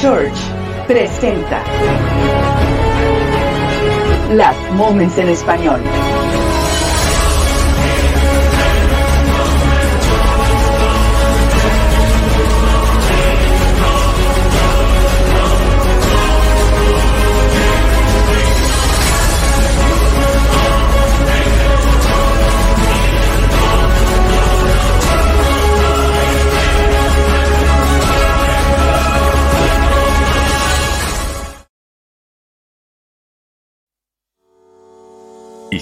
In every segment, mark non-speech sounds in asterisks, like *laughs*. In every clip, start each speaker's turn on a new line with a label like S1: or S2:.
S1: Church presenta Las Moments en Español.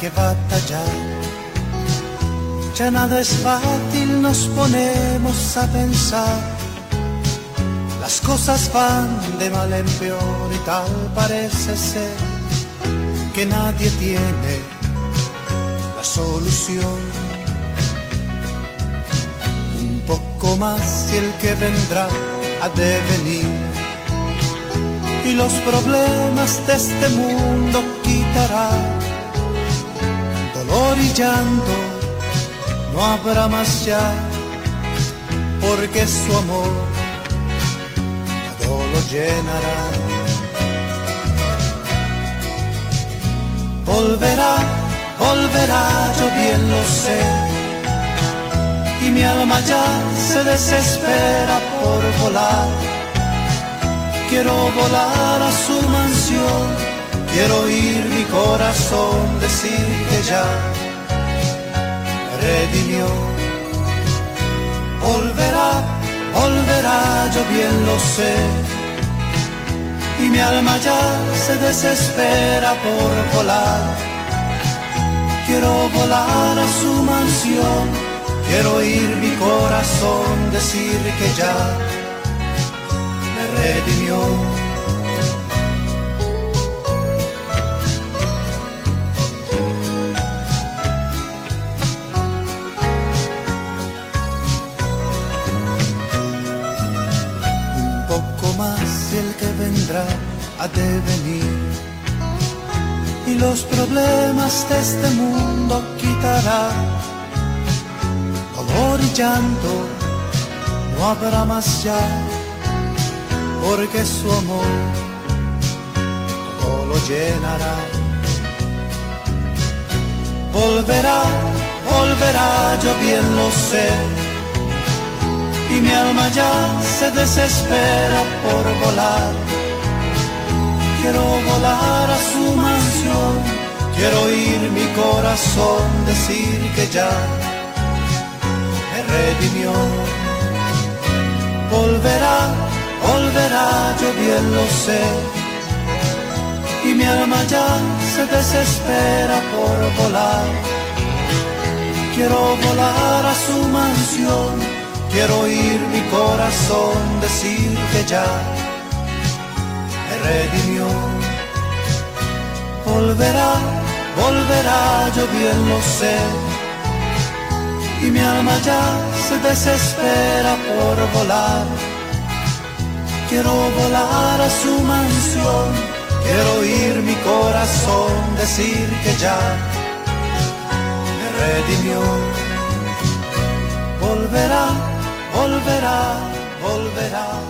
S2: Que batallar. Ya nada es fácil, nos ponemos a pensar. Las cosas van de mal en peor y tal parece ser que nadie tiene la solución. Un poco más y el que vendrá ha de venir. Y los problemas de este mundo quitará dolor y llanto no habrá más ya, porque su amor todo lo llenará. Volverá, volverá, yo bien lo sé, y mi alma ya se desespera por volar. Quiero volar a su mansión Quiero oír mi corazón decir que ya me redimió. Volverá, volverá, yo bien lo sé. Y mi alma ya se desespera por volar. Quiero volar a su mansión. Quiero oír mi corazón decir que ya me redimió. Ha de venir y los problemas de este mundo quitará. Dolor y llanto no habrá más ya, porque su amor todo lo llenará. Volverá, volverá, yo bien lo sé, y mi alma ya se desespera por volar Quiero volar a su mansión, quiero oír mi corazón decir que ya me redimió. Volverá, volverá, yo bien lo sé. Y mi alma ya se desespera por volar. Quiero volar a su mansión, quiero oír mi corazón decir que ya redimió. Volverá, volverá, yo bien lo sé. Y mi alma ya se desespera por volar. Quiero volar a su mansión, quiero oír mi corazón decir que ya me redimió. Volverá, volverá, volverá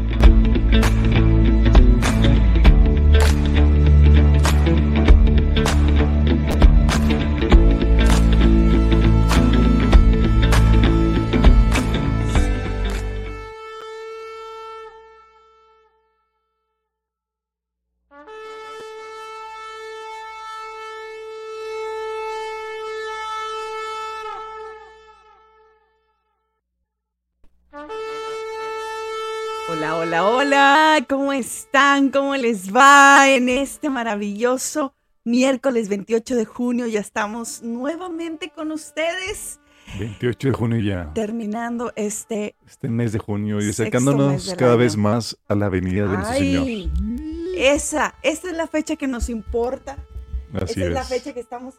S3: hola, ¿cómo están? ¿Cómo les va en este maravilloso miércoles 28 de junio? Ya estamos nuevamente con ustedes.
S4: 28 de junio ya.
S3: Terminando este...
S4: Este mes de junio y acercándonos cada vez más a la venida de nuestro Señor.
S3: Esa, esta es la fecha que nos importa.
S4: Así
S3: esa es la fecha que estamos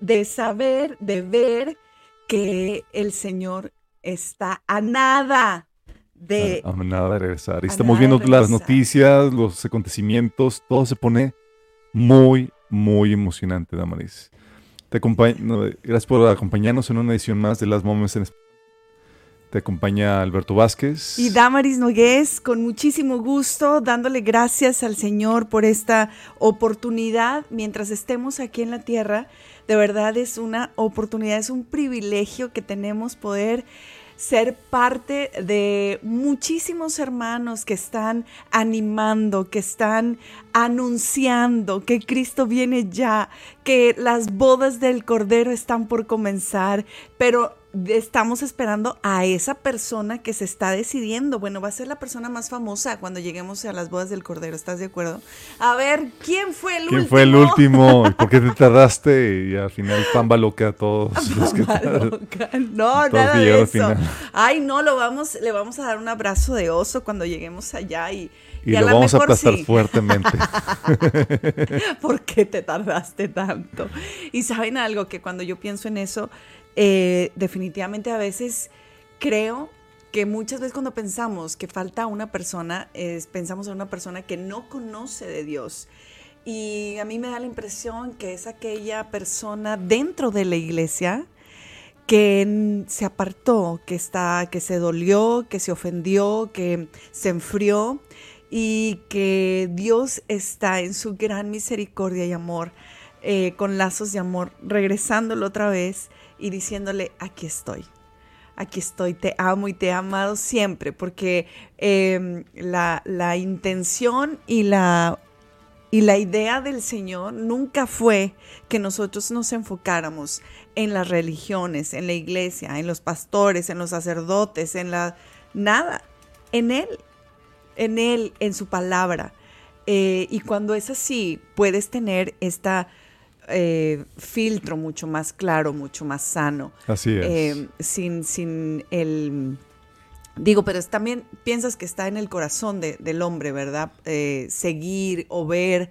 S3: de saber, de ver que el Señor está a nada de...
S4: A, nada de regresar. Y estamos viendo las noticias, los acontecimientos, todo se pone muy, muy emocionante, Damaris. Te gracias por acompañarnos en una edición más de Las Moments en te acompaña Alberto Vázquez.
S3: Y Damaris Nogués, con muchísimo gusto, dándole gracias al Señor por esta oportunidad mientras estemos aquí en la tierra. De verdad es una oportunidad, es un privilegio que tenemos poder ser parte de muchísimos hermanos que están animando, que están anunciando que Cristo viene ya, que las bodas del Cordero están por comenzar, pero estamos esperando a esa persona que se está decidiendo. Bueno, va a ser la persona más famosa cuando lleguemos a las bodas del Cordero, ¿estás de acuerdo? A ver, ¿quién fue el último?
S4: ¿Quién fue el último? *laughs* ¿Por qué te tardaste? Y al final pamba loca a todos. *laughs*
S3: No, nada de eso. Ay, no, lo vamos, le vamos a dar un abrazo de oso cuando lleguemos allá y...
S4: Y, lo vamos a aplastar fuertemente. *laughs*
S3: ¿Por qué te tardaste tanto? Y saben algo, que cuando yo pienso en eso, eh, definitivamente a veces creo que muchas veces cuando pensamos que falta una persona, pensamos en una persona que no conoce de Dios. Y a mí me da la impresión que es aquella persona dentro de la iglesia que se apartó, que está, que se dolió, que se ofendió, que se enfrió y que Dios está en su gran misericordia y amor, eh, con lazos de amor, regresándolo otra vez y diciéndole, aquí estoy, aquí estoy, te amo y te he amado siempre, porque em, la, la, intención y la, y la idea del Señor nunca fue que nosotros nos enfocáramos en las religiones, en la iglesia, en los pastores, en los sacerdotes, en la... nada, en Él, en Él, en su palabra. Eh, y cuando es así, puedes tener esta eh, filtro mucho más claro, mucho más sano.
S4: Así es.
S3: Eh, sin, sin el... Digo, pero también piensas que está en el corazón del hombre, ¿verdad? Eh, seguir o ver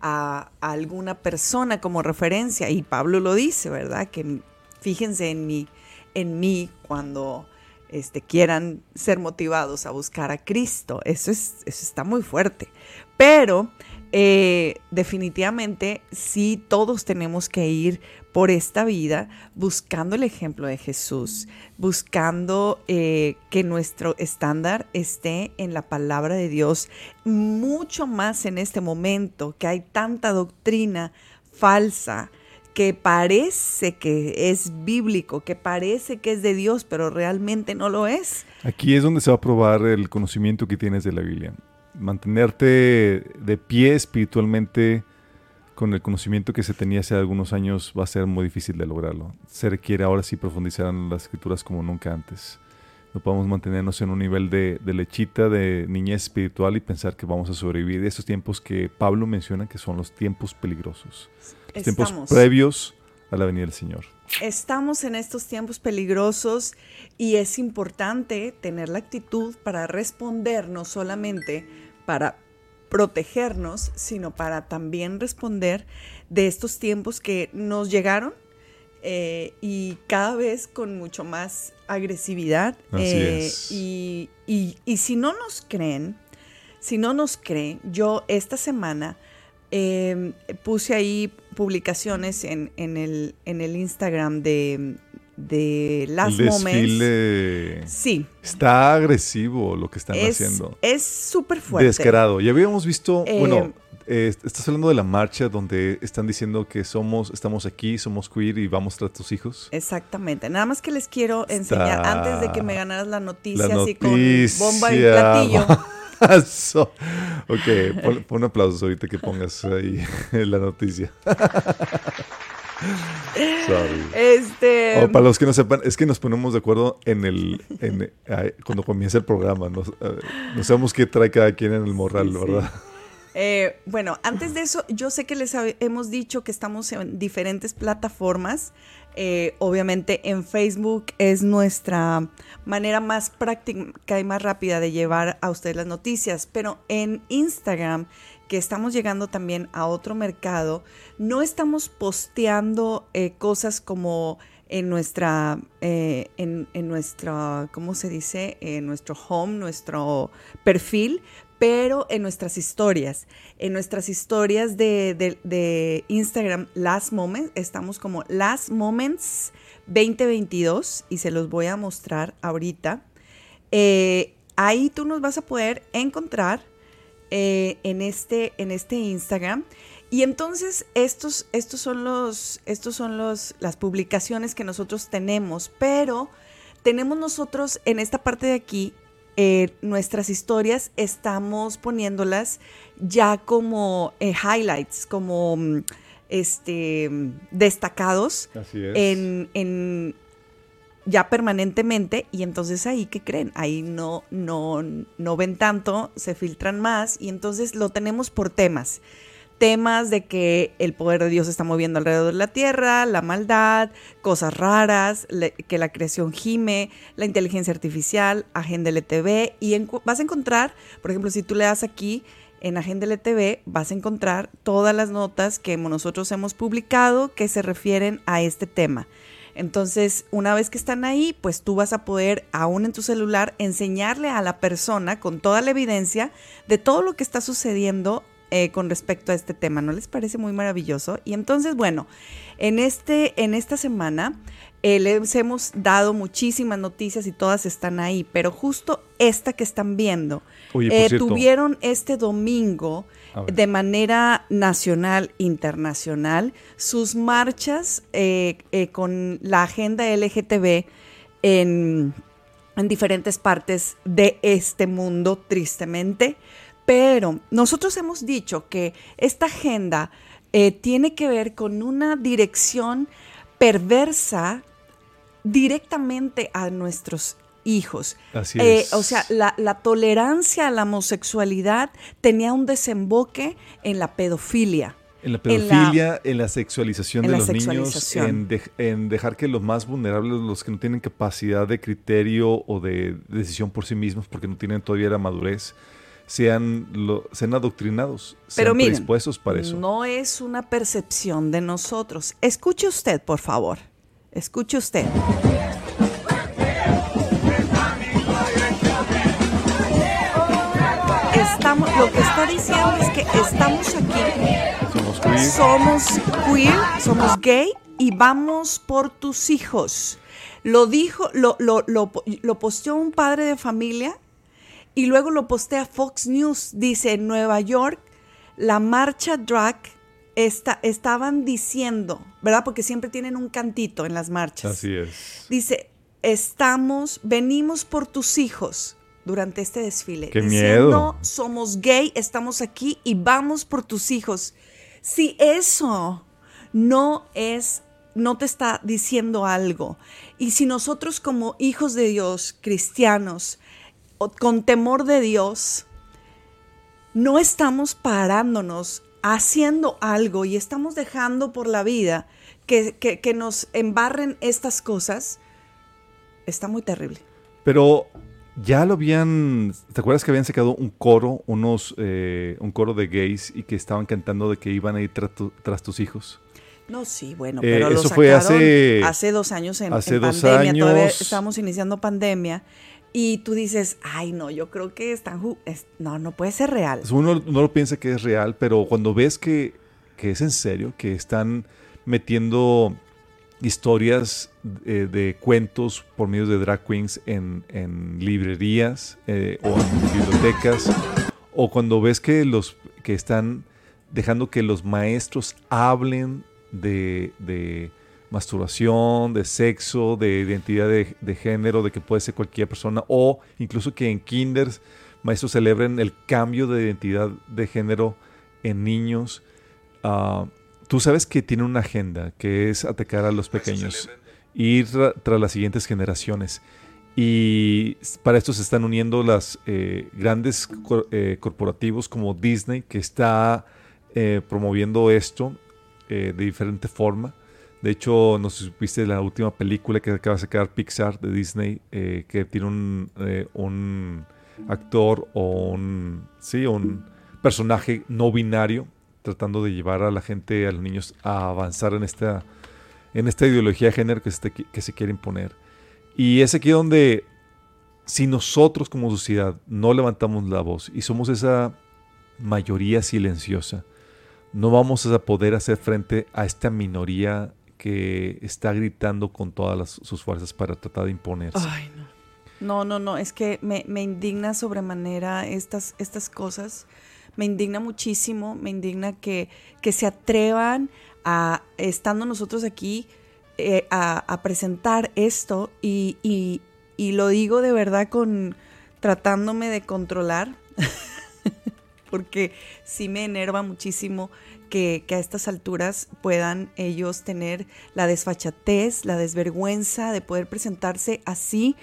S3: a, alguna persona como referencia. Y Pablo lo dice, ¿verdad? Que fíjense en mí, en mí cuando este, quieran ser motivados a buscar a Cristo. Eso, es, eso está muy fuerte. Pero eh, definitivamente sí todos tenemos que ir por esta vida buscando el ejemplo de Jesús, buscando eh, que nuestro estándar esté en la palabra de Dios, mucho más en este momento que hay tanta doctrina falsa que parece que es bíblico, que parece que es de Dios, pero realmente no lo es.
S4: Aquí es donde se va a probar el conocimiento que tienes de la Biblia mantenerte de pie espiritualmente con el conocimiento que se tenía hace algunos años va a ser muy difícil de lograrlo. Se requiere ahora sí profundizar en las escrituras como nunca antes. No podemos mantenernos en un nivel de, lechita, de niñez espiritual y pensar que vamos a sobrevivir de esos tiempos que Pablo menciona que son los tiempos peligrosos. Los tiempos previos a la venida del Señor.
S3: Estamos en estos tiempos peligrosos y es importante tener la actitud para responder no solamente para protegernos, sino para también responder de estos tiempos que nos llegaron eh, y cada vez con mucho más agresividad.
S4: Eh,
S3: y, si no nos creen, si no nos creen, yo esta semana em, puse ahí publicaciones en, el, en el Instagram de, de las
S4: Moments.
S3: Sí.
S4: Está agresivo lo que están haciendo.
S3: Es súper fuerte.
S4: Descarado. Ya habíamos visto, eh, bueno, eh, estás hablando de la marcha donde están diciendo que somos, estamos aquí, somos queer y vamos tras tus hijos.
S3: Exactamente. Nada más que les quiero enseñar antes de que me ganaras la noticia, así con bomba y platillo. *laughs*
S4: ok, pon, pon aplausos ahorita que pongas ahí *laughs* la noticia. *laughs* Sorry.
S3: Este.
S4: O para los que no sepan, es que nos ponemos de acuerdo en el en, cuando comienza el programa. No, eh, no sabemos qué trae cada quien en el morral,
S3: Sí, sí.
S4: ¿verdad?
S3: Eh, bueno, antes de eso, yo sé que les hemos dicho que estamos en diferentes plataformas. Eh, obviamente en Facebook es nuestra manera más práctica y más rápida de llevar a ustedes las noticias, pero en Instagram, que estamos llegando también a otro mercado, no estamos posteando eh, cosas como en nuestra, eh, en, en nuestra, ¿cómo se dice? En nuestro home, nuestro perfil, pero en nuestras historias. En nuestras historias de, Instagram, Last Moments, estamos como Last Moments 2022 y se los voy a mostrar ahorita. Eh, ahí tú nos vas a poder encontrar eh, en, este, en este Instagram. Y entonces estos, estos son, los, estos son los, las publicaciones que nosotros tenemos, pero tenemos nosotros en esta parte de aquí eh, nuestras historias, estamos poniéndolas ya como eh, highlights, como mm, este, mm, destacados
S4: Así es.
S3: en, en- ya permanentemente y entonces ahí ¿qué creen? Ahí no, no, no ven tanto, se filtran más y entonces lo tenemos por temas. Temas de que el poder de Dios se está moviendo alrededor de la tierra, la maldad, cosas raras, que la creación gime, la inteligencia artificial, Agenda LTV y vas a encontrar, por ejemplo, si tú le das aquí en Agenda LTV, vas a encontrar todas las notas que nosotros hemos publicado que se refieren a este tema. Entonces, una vez que están ahí, pues tú vas a poder, aún en tu celular, enseñarle a la persona con toda la evidencia de todo lo que está sucediendo eh, con respecto a este tema. ¿No les parece muy maravilloso? Y entonces, bueno, en, este, en esta semana eh, les hemos dado muchísimas noticias y todas están ahí, pero justo esta que están viendo,
S4: Oye,
S3: eh,
S4: cierto.
S3: tuvieron este domingo de manera nacional, internacional, sus marchas con la agenda LGTB en, en diferentes partes de este mundo, tristemente. Pero nosotros hemos dicho que esta agenda eh, tiene que ver con una dirección perversa directamente a nuestros hijos.
S4: Así
S3: Eh,
S4: es.
S3: o sea, la, la tolerancia a la homosexualidad tenía un desemboque en la pedofilia.
S4: En la
S3: en la-
S4: pedofilia, en la, sexualización
S3: en
S4: de
S3: la
S4: los niños, en dejar que los más vulnerables, los que no tienen capacidad de criterio o de decisión por sí mismos, porque no tienen todavía la madurez, sean, lo- sean adoctrinados,
S3: Pero
S4: sean
S3: miren,
S4: predispuestos para eso.
S3: no es una percepción de nosotros. Escuche usted, por favor. Escuche usted. Estamos, lo que está diciendo es que estamos aquí
S4: Somos queer.
S3: somos queer, somos gay y vamos por tus hijos. Lo dijo, lo, lo, lo, lo posteó un padre de familia y luego lo postea Fox News. Dice, en Nueva York, la marcha drag está, estaban diciendo, ¿verdad? Porque siempre tienen un cantito en las marchas.
S4: Así es.
S3: Dice, estamos, venimos por tus hijos durante este desfile.
S4: ¡Qué
S3: diciendo,
S4: miedo!
S3: Somos gay, estamos aquí y vamos por tus hijos. Si eso no es, no te está diciendo algo, y si nosotros como hijos de Dios, cristianos, con temor de Dios, no estamos parándonos haciendo algo y estamos dejando por la vida que, que- que nos embarren estas cosas, está muy terrible.
S4: Pero ya lo habían. ¿Te acuerdas que habían sacado un coro, unos, eh, un coro de gays y que estaban cantando de que iban a ir tra- tu- tras tus hijos?
S3: No, sí, bueno,
S4: Eh,
S3: pero lo
S4: eso fue
S3: sacaron
S4: hace-
S3: hace dos años en,
S4: hace
S3: en
S4: dos
S3: pandemia, todavía
S4: años.
S3: estábamos iniciando pandemia, y tú dices, ay, no, yo creo que están, es- no, no puede ser real.
S4: Uno no lo piensa que es real, pero cuando ves que, que es en serio, que están metiendo historias eh, de cuentos por medio de drag queens en, en librerías eh, o en bibliotecas, o cuando ves que los que están dejando que los maestros hablen de, de masturbación, de sexo, de identidad de, de género, de que puede ser cualquier persona, o incluso que en kinders maestros celebren el cambio de identidad de género en niños. ah, tú sabes que tiene una agenda que es atacar a los pequeños, ir tras las siguientes generaciones. Y para esto se están uniendo las eh, grandes eh, corporativos como Disney, que está eh, promoviendo esto de diferente forma. De hecho, no sé si viste la última película que acaba de sacar Pixar de Disney, que tiene un, un, actor o un, sí, un personaje no binario tratando de llevar a la gente, a los niños, a avanzar en esta, en esta ideología de género que se, que se quiere imponer. Y es aquí donde, si nosotros como sociedad no levantamos la voz y somos esa mayoría silenciosa, no vamos a poder hacer frente a esta minoría que está gritando con todas sus fuerzas para tratar de imponerse.
S3: Ay, no. No, no, no, es que me, indigna sobremanera estas, estas cosas. Me indigna muchísimo, me indigna que, que se atrevan a, estando nosotros aquí, eh, a, presentar esto y, lo digo de verdad con tratándome de controlar, *laughs* porque sí me enerva muchísimo que, que, a estas alturas puedan ellos tener la desfachatez, la desvergüenza de poder presentarse así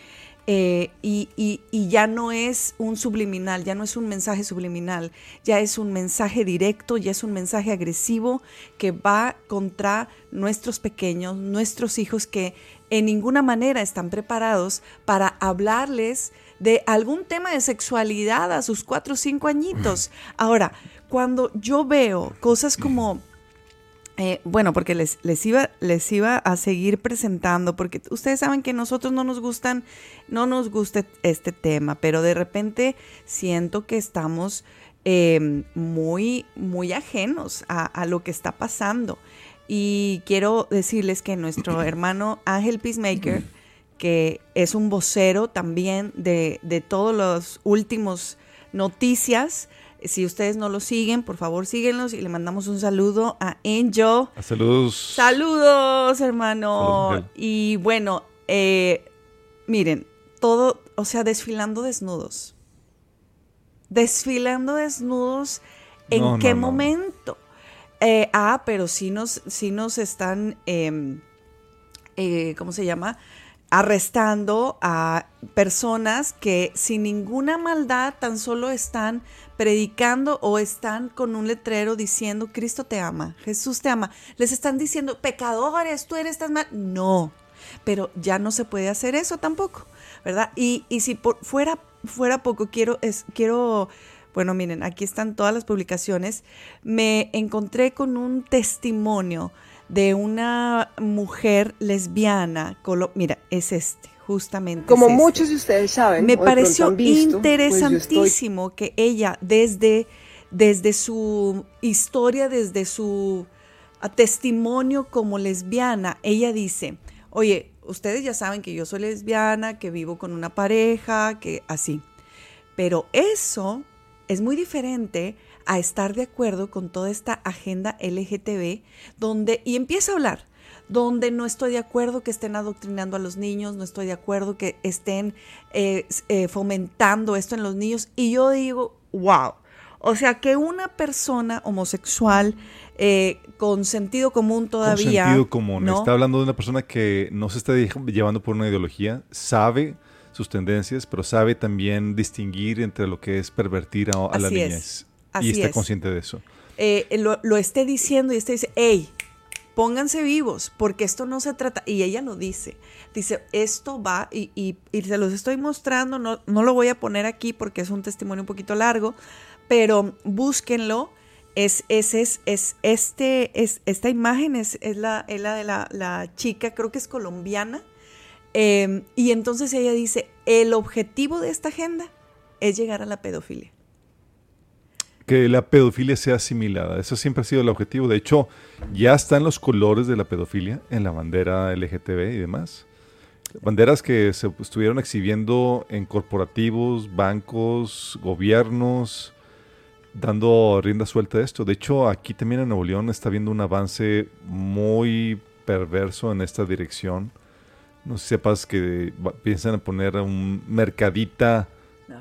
S3: eh, y, ya no es un subliminal, ya no es un mensaje subliminal, ya es un mensaje directo, ya es un mensaje agresivo que va contra nuestros pequeños, nuestros hijos que en ninguna manera están preparados para hablarles de algún tema de sexualidad a sus cuatro o cinco añitos. *clears throat* Ahora, cuando yo veo cosas como eh, bueno, porque les, les, iba, les iba a seguir presentando, porque ustedes saben que nosotros no nos gustan, no nos gusta este tema, pero de repente siento que estamos em, muy, muy ajenos a, lo que está pasando. Y quiero decirles que nuestro *clears throat* hermano Ángel Peacemaker, que es un vocero también de, de todos los últimos noticias, si ustedes no lo siguen, por favor síguenlos y le mandamos un saludo a Angel.
S4: saludos.
S3: Saludos, hermano. y bueno, eh, miren, todo, o sea, desfilando desnudos. Desfilando desnudos, ¿en qué momento? Eh, ah, pero sí nos, sí nos están, em, eh, ¿cómo se llama? Arrestando a personas que sin ninguna maldad tan solo están predicando o están con un letrero diciendo Cristo te ama, Jesús te ama. Les están diciendo pecadores, tú eres tan mal. No, pero ya no se puede hacer eso tampoco, ¿verdad? Y, si por, fuera, fuera poco, quiero, es, quiero, bueno, miren, aquí están todas las publicaciones. Me encontré con un testimonio de una mujer lesbiana, mira, es este, justamente.
S5: Como
S3: este.
S5: muchos de ustedes saben.
S3: Me pareció pues interesantísimo que ella, desde, desde su historia, desde su testimonio como lesbiana, ella dice, oye, ustedes ya saben que yo soy lesbiana, que vivo con una pareja, que así. Pero eso es muy diferente a estar de acuerdo con toda esta agenda LGTB, donde, y empieza a hablar, donde no estoy de acuerdo que estén adoctrinando a los niños, no estoy de acuerdo que estén eh, eh, fomentando esto en los niños. Y yo digo, wow. O sea, que una persona homosexual eh, con sentido común todavía.
S4: Con sentido común. Está hablando de una persona que no se está llevando por una ideología, sabe sus tendencias, pero sabe también distinguir entre lo que es pervertir a, la niñez y está consciente de eso.
S3: Eh, lo, esté diciendo y esté dice, hey, pónganse vivos, porque esto no se trata, y ella lo dice, dice, esto va, y, y, se los estoy mostrando, no, no lo voy a poner aquí porque es un testimonio un poquito largo, pero búsquenlo, es, es, es, es, este, es esta imagen es, es, la, es la de la, la, chica, creo que es colombiana, em, y entonces ella dice, el objetivo de esta agenda es llegar a la pedofilia
S4: que la pedofilia sea asimilada. Eso siempre ha sido el objetivo. De hecho, ya están los colores de la pedofilia en la bandera LGTB y demás. Banderas que se estuvieron exhibiendo en corporativos, bancos, gobiernos, dando rienda suelta a esto. De hecho, aquí también en Nuevo León está habiendo un avance muy perverso en esta dirección. No sepas que piensan poner un mercadita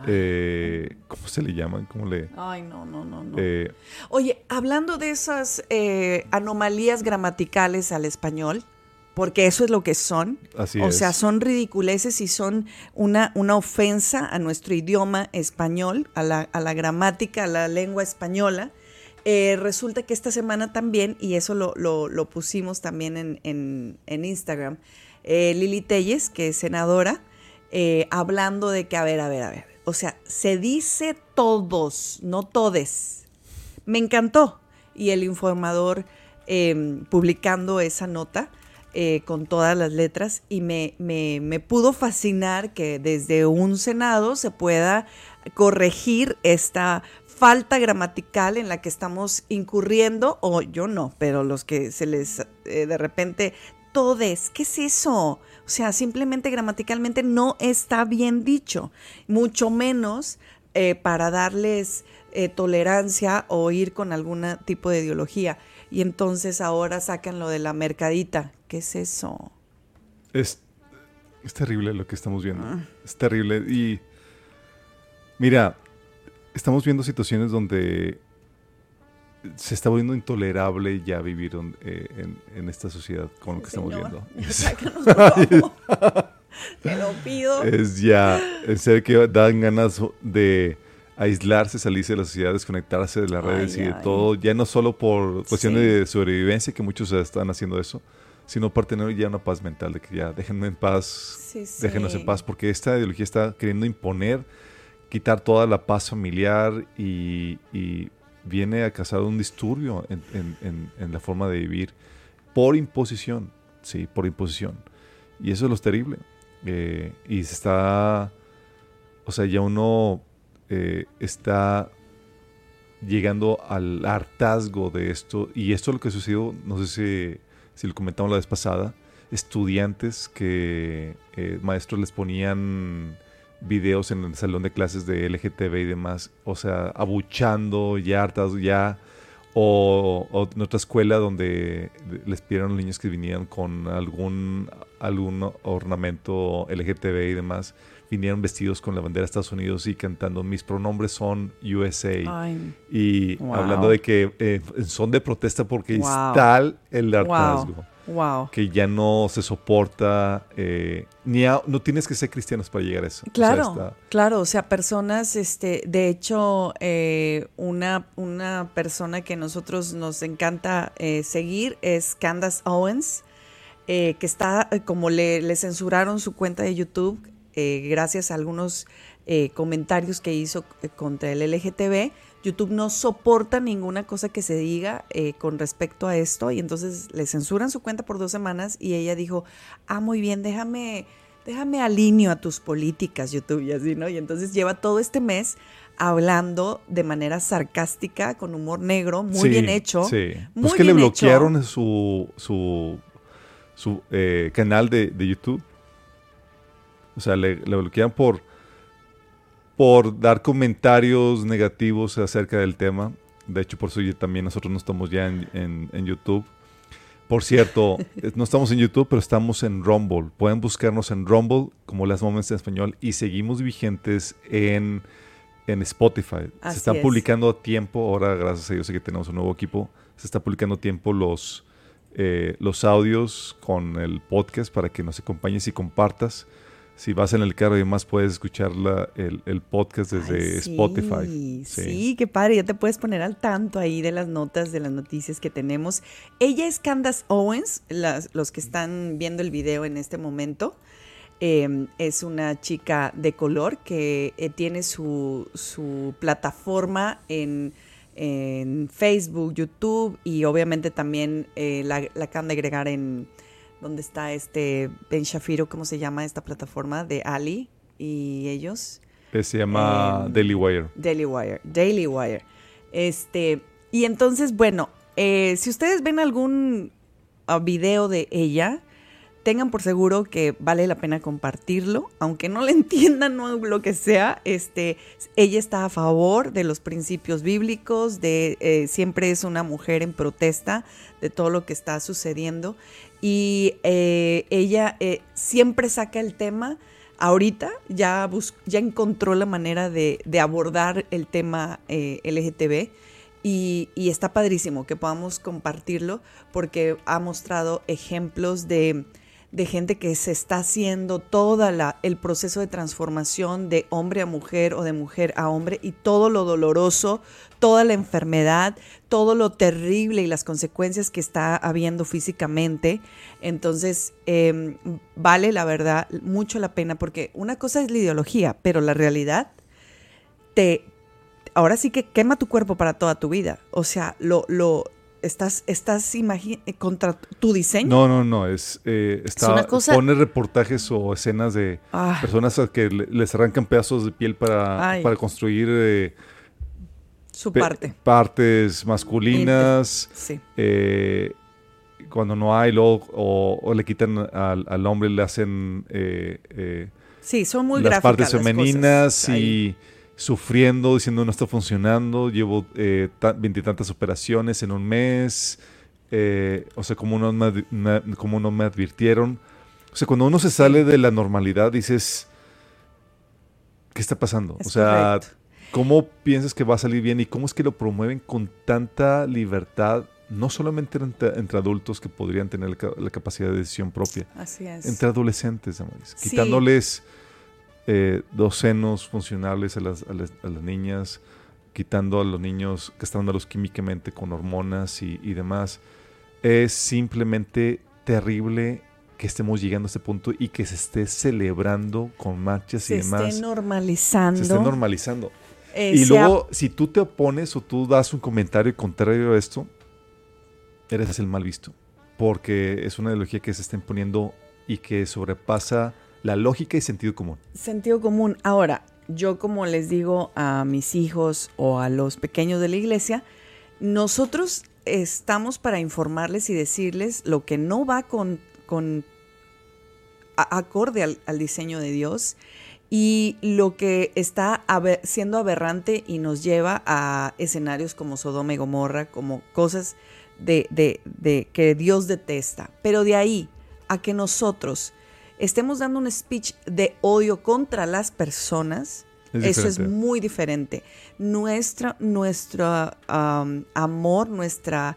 S4: eh, ¿cómo se le llaman? ¿Cómo le...?
S3: Ay, no, no, no, no.
S4: eh,
S3: Oye, hablando de esas eh, anomalías gramaticales al español, porque eso es lo que son.
S4: Así
S3: o
S4: es.
S3: sea, son ridiculeces y son una, una ofensa a nuestro idioma español, a la, a la gramática, a la lengua española. Eh, resulta que esta semana también, y eso lo, lo- lo pusimos también en, en- en Instagram, eh, Lili Telles, que es senadora, eh, hablando de que, a ver, a ver, a ver, o sea, se dice todos, no todes. Me encantó. Y el informador eh, publicando esa nota eh, con todas las letras y me pudo fascinar que desde un Senado se pueda corregir esta falta gramatical en la que estamos incurriendo, o yo no, pero los que se les eh, de repente todes, ¿qué es eso? O sea, simplemente gramaticalmente no está bien dicho, mucho menos eh, para darles eh, tolerancia o ir con algún tipo de ideología. Y entonces ahora sacan lo de la mercadita. ¿Qué es eso?
S4: Es, es terrible lo que estamos viendo.
S3: Ah.
S4: Es terrible. Y mira, estamos viendo situaciones donde se está volviendo intolerable ya vivir eh, en, en esta sociedad con lo que estamos viendo. *laughs*
S3: ya sácanos, por favor. Te lo pido.
S4: Es ya, en serio que dan ganas de aislarse, salirse de la sociedad, desconectarse de las
S3: Ay,
S4: redes y de
S3: ay.
S4: todo, ya no solo por cuestiones
S3: Sí.
S4: de sobrevivencia, que muchos están haciendo eso, sino para tener ya una paz mental, de que ya déjenme en paz,
S3: Sí, sí.
S4: déjenos en paz, porque esta ideología está queriendo imponer, quitar toda la paz familiar y, y viene a causar un disturbio en, la forma de vivir por imposición, sí, por imposición. Y eso es lo terrible. Eh, y se está, o sea, ya uno eh, está llegando al hartazgo de esto. Y esto es lo que sucedió, no sé si, si lo comentamos la vez pasada, estudiantes que eh, maestros les ponían videos en el salón de clases de LGTB y demás, o sea, abuchando, ya hartas, ya, o, o en otra escuela donde les pidieron a los niños que vinieran con algún, algún ornamento LGTB y demás, vinieron vestidos con la bandera de Estados Unidos y cantando mis pronombres son USA
S3: Ay,
S4: y
S3: Wow.
S4: hablando de que eh, son de protesta porque es
S3: Wow.
S4: tal el hartazgo
S3: wow.
S4: Que ya no se soporta, eh, ni a- no tienes que ser cristianos para llegar a eso. O sea,
S3: Claro,
S4: está-
S3: claro, o sea, personas, este, de hecho, eh, una, una persona que nosotros nos encanta eh, seguir es Candace Owens, eh, que está, eh, como le, le censuraron su cuenta de YouTube, eh, gracias a algunos comentarios que hizo contra el LGTB, YouTube no soporta ninguna cosa que se diga eh, con respecto a esto y entonces le censuran su cuenta por dos semanas y ella dijo, ah, muy bien, déjame, déjame alineo a tus políticas YouTube y así, ¿no? Y entonces lleva todo este mes hablando de manera sarcástica, con humor negro, muy
S4: Sí,
S3: bien hecho.
S4: Sí.
S3: Muy
S4: pues que le bloquearon
S3: hecho.
S4: su, su, su eh, canal de, de YouTube. O sea, le, le bloquearon por, por dar comentarios negativos acerca del tema. De hecho, por eso también nosotros no estamos ya en, en- en YouTube. Por cierto, *laughs* eh, no estamos en YouTube, pero estamos en Rumble. Pueden buscarnos en Rumble como Las Moments en español y seguimos vigentes en, en Spotify.
S3: Así
S4: Se están
S3: es.
S4: publicando a tiempo. Ahora, gracias a Dios, que tenemos un nuevo equipo. Se está publicando a tiempo los, eh, los audios con el podcast para que nos acompañes y compartas. Si vas en el carro y demás, puedes escuchar la- el, el podcast desde
S3: Ay, sí,
S4: Spotify.
S3: Sí. qué padre, ya te puedes poner al tanto ahí de las notas, de las noticias que tenemos. Ella es Candace Owens, las- los que están viendo el video en este momento. Eh, es una chica de color que eh, tiene su, su plataforma en, en Facebook, YouTube y obviamente también eh, la, la acaban de agregar en donde está este Ben Shafiro, ¿cómo se llama esta plataforma? De Ali y ellos.
S4: Eh, Se llama
S3: Em,
S4: Daily Wire.
S3: Daily Wire, Daily Wire. Este, y entonces, bueno, eh, si ustedes ven algún ah, video de ella, tengan por seguro que vale la pena compartirlo, aunque no le *laughs* entiendan o lo que sea, este, ella está a favor de los principios bíblicos, de eh, siempre es una mujer en protesta de todo lo que está sucediendo. Y eh, ella eh, siempre saca el tema ahorita ya, ya encontró la manera de, abordar el tema LGTB y, está padrísimo que podamos compartirlo porque ha mostrado ejemplos de, gente que se está haciendo todo el proceso de transformación de hombre a mujer o de mujer a hombre y todo lo doloroso, toda la enfermedad, todo lo terrible y las consecuencias que está habiendo físicamente. Entonces, em, vale la verdad mucho la pena porque una cosa es la ideología, pero la realidad te, ahora sí que quema tu cuerpo para toda tu vida. O sea, lo, lo estás, estás contra tu diseño.
S4: No, no, no. Es, eh, está, pone reportajes o escenas de ah. personas a que les arrancan pedazos de piel para, para construir eh,
S3: su parte.
S4: Partes masculinas. Sí. Eh, cuando no hay, luego, o, le quitan al, al, hombre, le hacen.
S3: sí, son muy
S4: las partes femeninas y sufriendo, diciendo no está funcionando, llevo eh, veintitantas operaciones en un mes, eh, o sea, como no, me, como no me advirtieron. O sea, cuando uno se sale de la normalidad, dices, ¿qué está pasando? o sea, ¿cómo piensas que va a salir bien y cómo es que lo promueven con tanta libertad? No solamente entre, adultos que podrían tener la, capacidad de decisión propia,
S3: Así es.
S4: entre adolescentes, quitándoles eh, dos senos funcionales a las, a, las, niñas, quitando a los niños, gastándolos químicamente con hormonas y, demás. Es simplemente terrible que estemos llegando a este punto y que se esté celebrando con marchas y demás.
S3: Se esté normalizando.
S4: Se esté normalizando. Eh, y luego, si tú te opones o tú das un comentario contrario a esto, eres el mal visto. Porque es una ideología que se está imponiendo y que sobrepasa la lógica y sentido común.
S3: Sentido común. Ahora, yo como les digo a mis hijos o a los pequeños de la iglesia, nosotros estamos para informarles y decirles lo que no va con, con acorde al, diseño de Dios y lo que está siendo aberrante y nos lleva a escenarios como Sodoma y Gomorra, como cosas de, de que Dios detesta. Pero de ahí a que nosotros estemos dando un speech de odio contra las personas, eso es muy diferente. Nuestra, nuestro amor, nuestra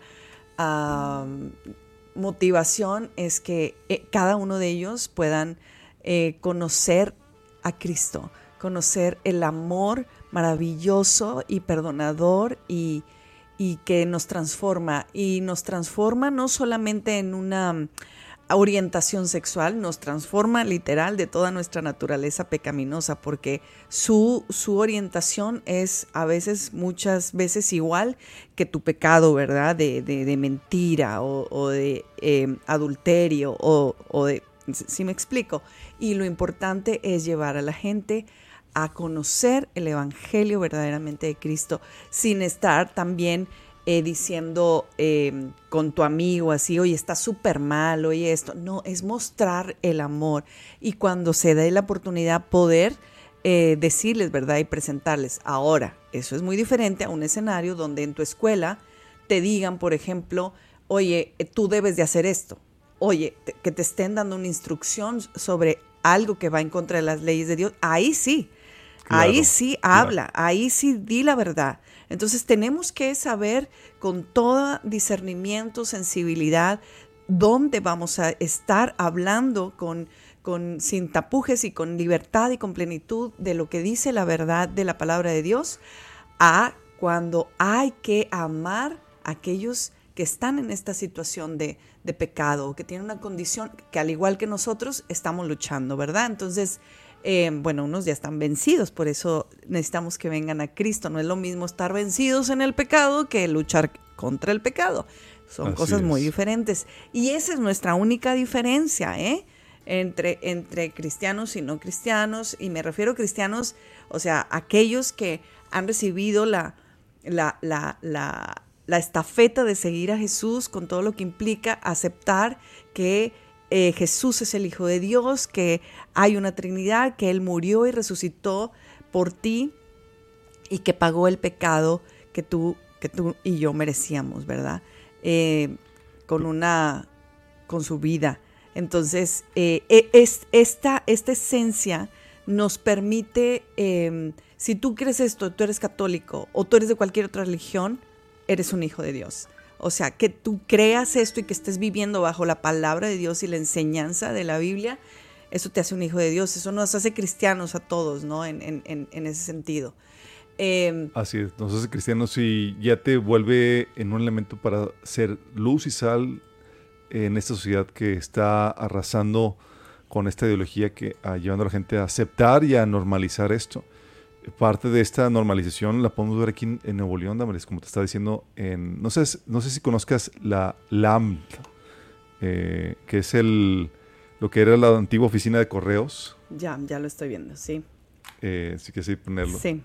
S3: motivación es que eh, cada uno de ellos puedan eh, conocer a Cristo, conocer el amor maravilloso y perdonador y, y que nos transforma. Y nos transforma no solamente en una orientación sexual nos transforma literal de toda nuestra naturaleza pecaminosa, porque su, su orientación es a veces, muchas veces igual que tu pecado, ¿verdad? De, de, mentira o, de em, adulterio o, de... Si me explico. Y lo importante es llevar a la gente a conocer el Evangelio verdaderamente de Cristo sin estar también eh, diciendo em, con tu amigo así, oye, está súper mal, oye esto. No, es mostrar el amor y cuando se dé la oportunidad poder eh, decirles, ¿verdad? Y presentarles. Ahora, eso es muy diferente a un escenario donde en tu escuela te digan, por ejemplo, oye, eh, tú debes de hacer esto. Oye, que te estén dando una instrucción sobre algo que va en contra de las leyes de Dios. Ahí sí, ahí sí habla, ahí sí di la verdad. Entonces tenemos que saber con todo discernimiento, sensibilidad, dónde vamos a estar hablando con, con, sin tapujes y con libertad y con plenitud de lo que dice la verdad de la palabra de Dios, a cuando hay que amar a aquellos que están en esta situación de, de pecado, que tienen una condición que al igual que nosotros estamos luchando, ¿verdad? Entonces, eh, bueno, unos ya están vencidos, por eso necesitamos que vengan a Cristo. No es lo mismo estar vencidos en el pecado que luchar contra el pecado. Son cosas muy diferentes. Y esa es nuestra única diferencia, ¿eh? Entre, entre cristianos y no cristianos. Y me refiero a cristianos, o sea, aquellos que han recibido la, la, la, la, la estafeta de seguir a Jesús con todo lo que implica aceptar que eh, Jesús es el Hijo de Dios, que hay una Trinidad, que Él murió y resucitó por ti y que pagó el pecado que tú, que tú y yo merecíamos, ¿verdad? Eh, con una, con su vida. Entonces, eh, e- es, esta, esta esencia nos permite, eh, si tú crees esto, tú eres católico o tú eres de cualquier otra religión, eres un hijo de Dios. O sea, que tú creas esto y que estés viviendo bajo la palabra de Dios y la enseñanza de la Biblia, eso te hace un hijo de Dios, eso nos hace cristianos a todos, ¿no? En, en- en- ese sentido. Eh,
S4: Así es, nos hace cristianos y ya te vuelve en un elemento para ser luz y sal en esta sociedad que está arrasando con esta ideología que ah, llevando a la gente a aceptar y a normalizar esto. Parte de esta normalización la podemos ver aquí en, en Nuevo León, Damaris, como te estaba diciendo. En, no, sé, no sé si conozcas la LAM, eh, que es el, lo que era la antigua oficina de correos.
S3: ya, ya lo estoy viendo, sí.
S4: Eh, si quieres ahí ponerlo.
S3: Sí.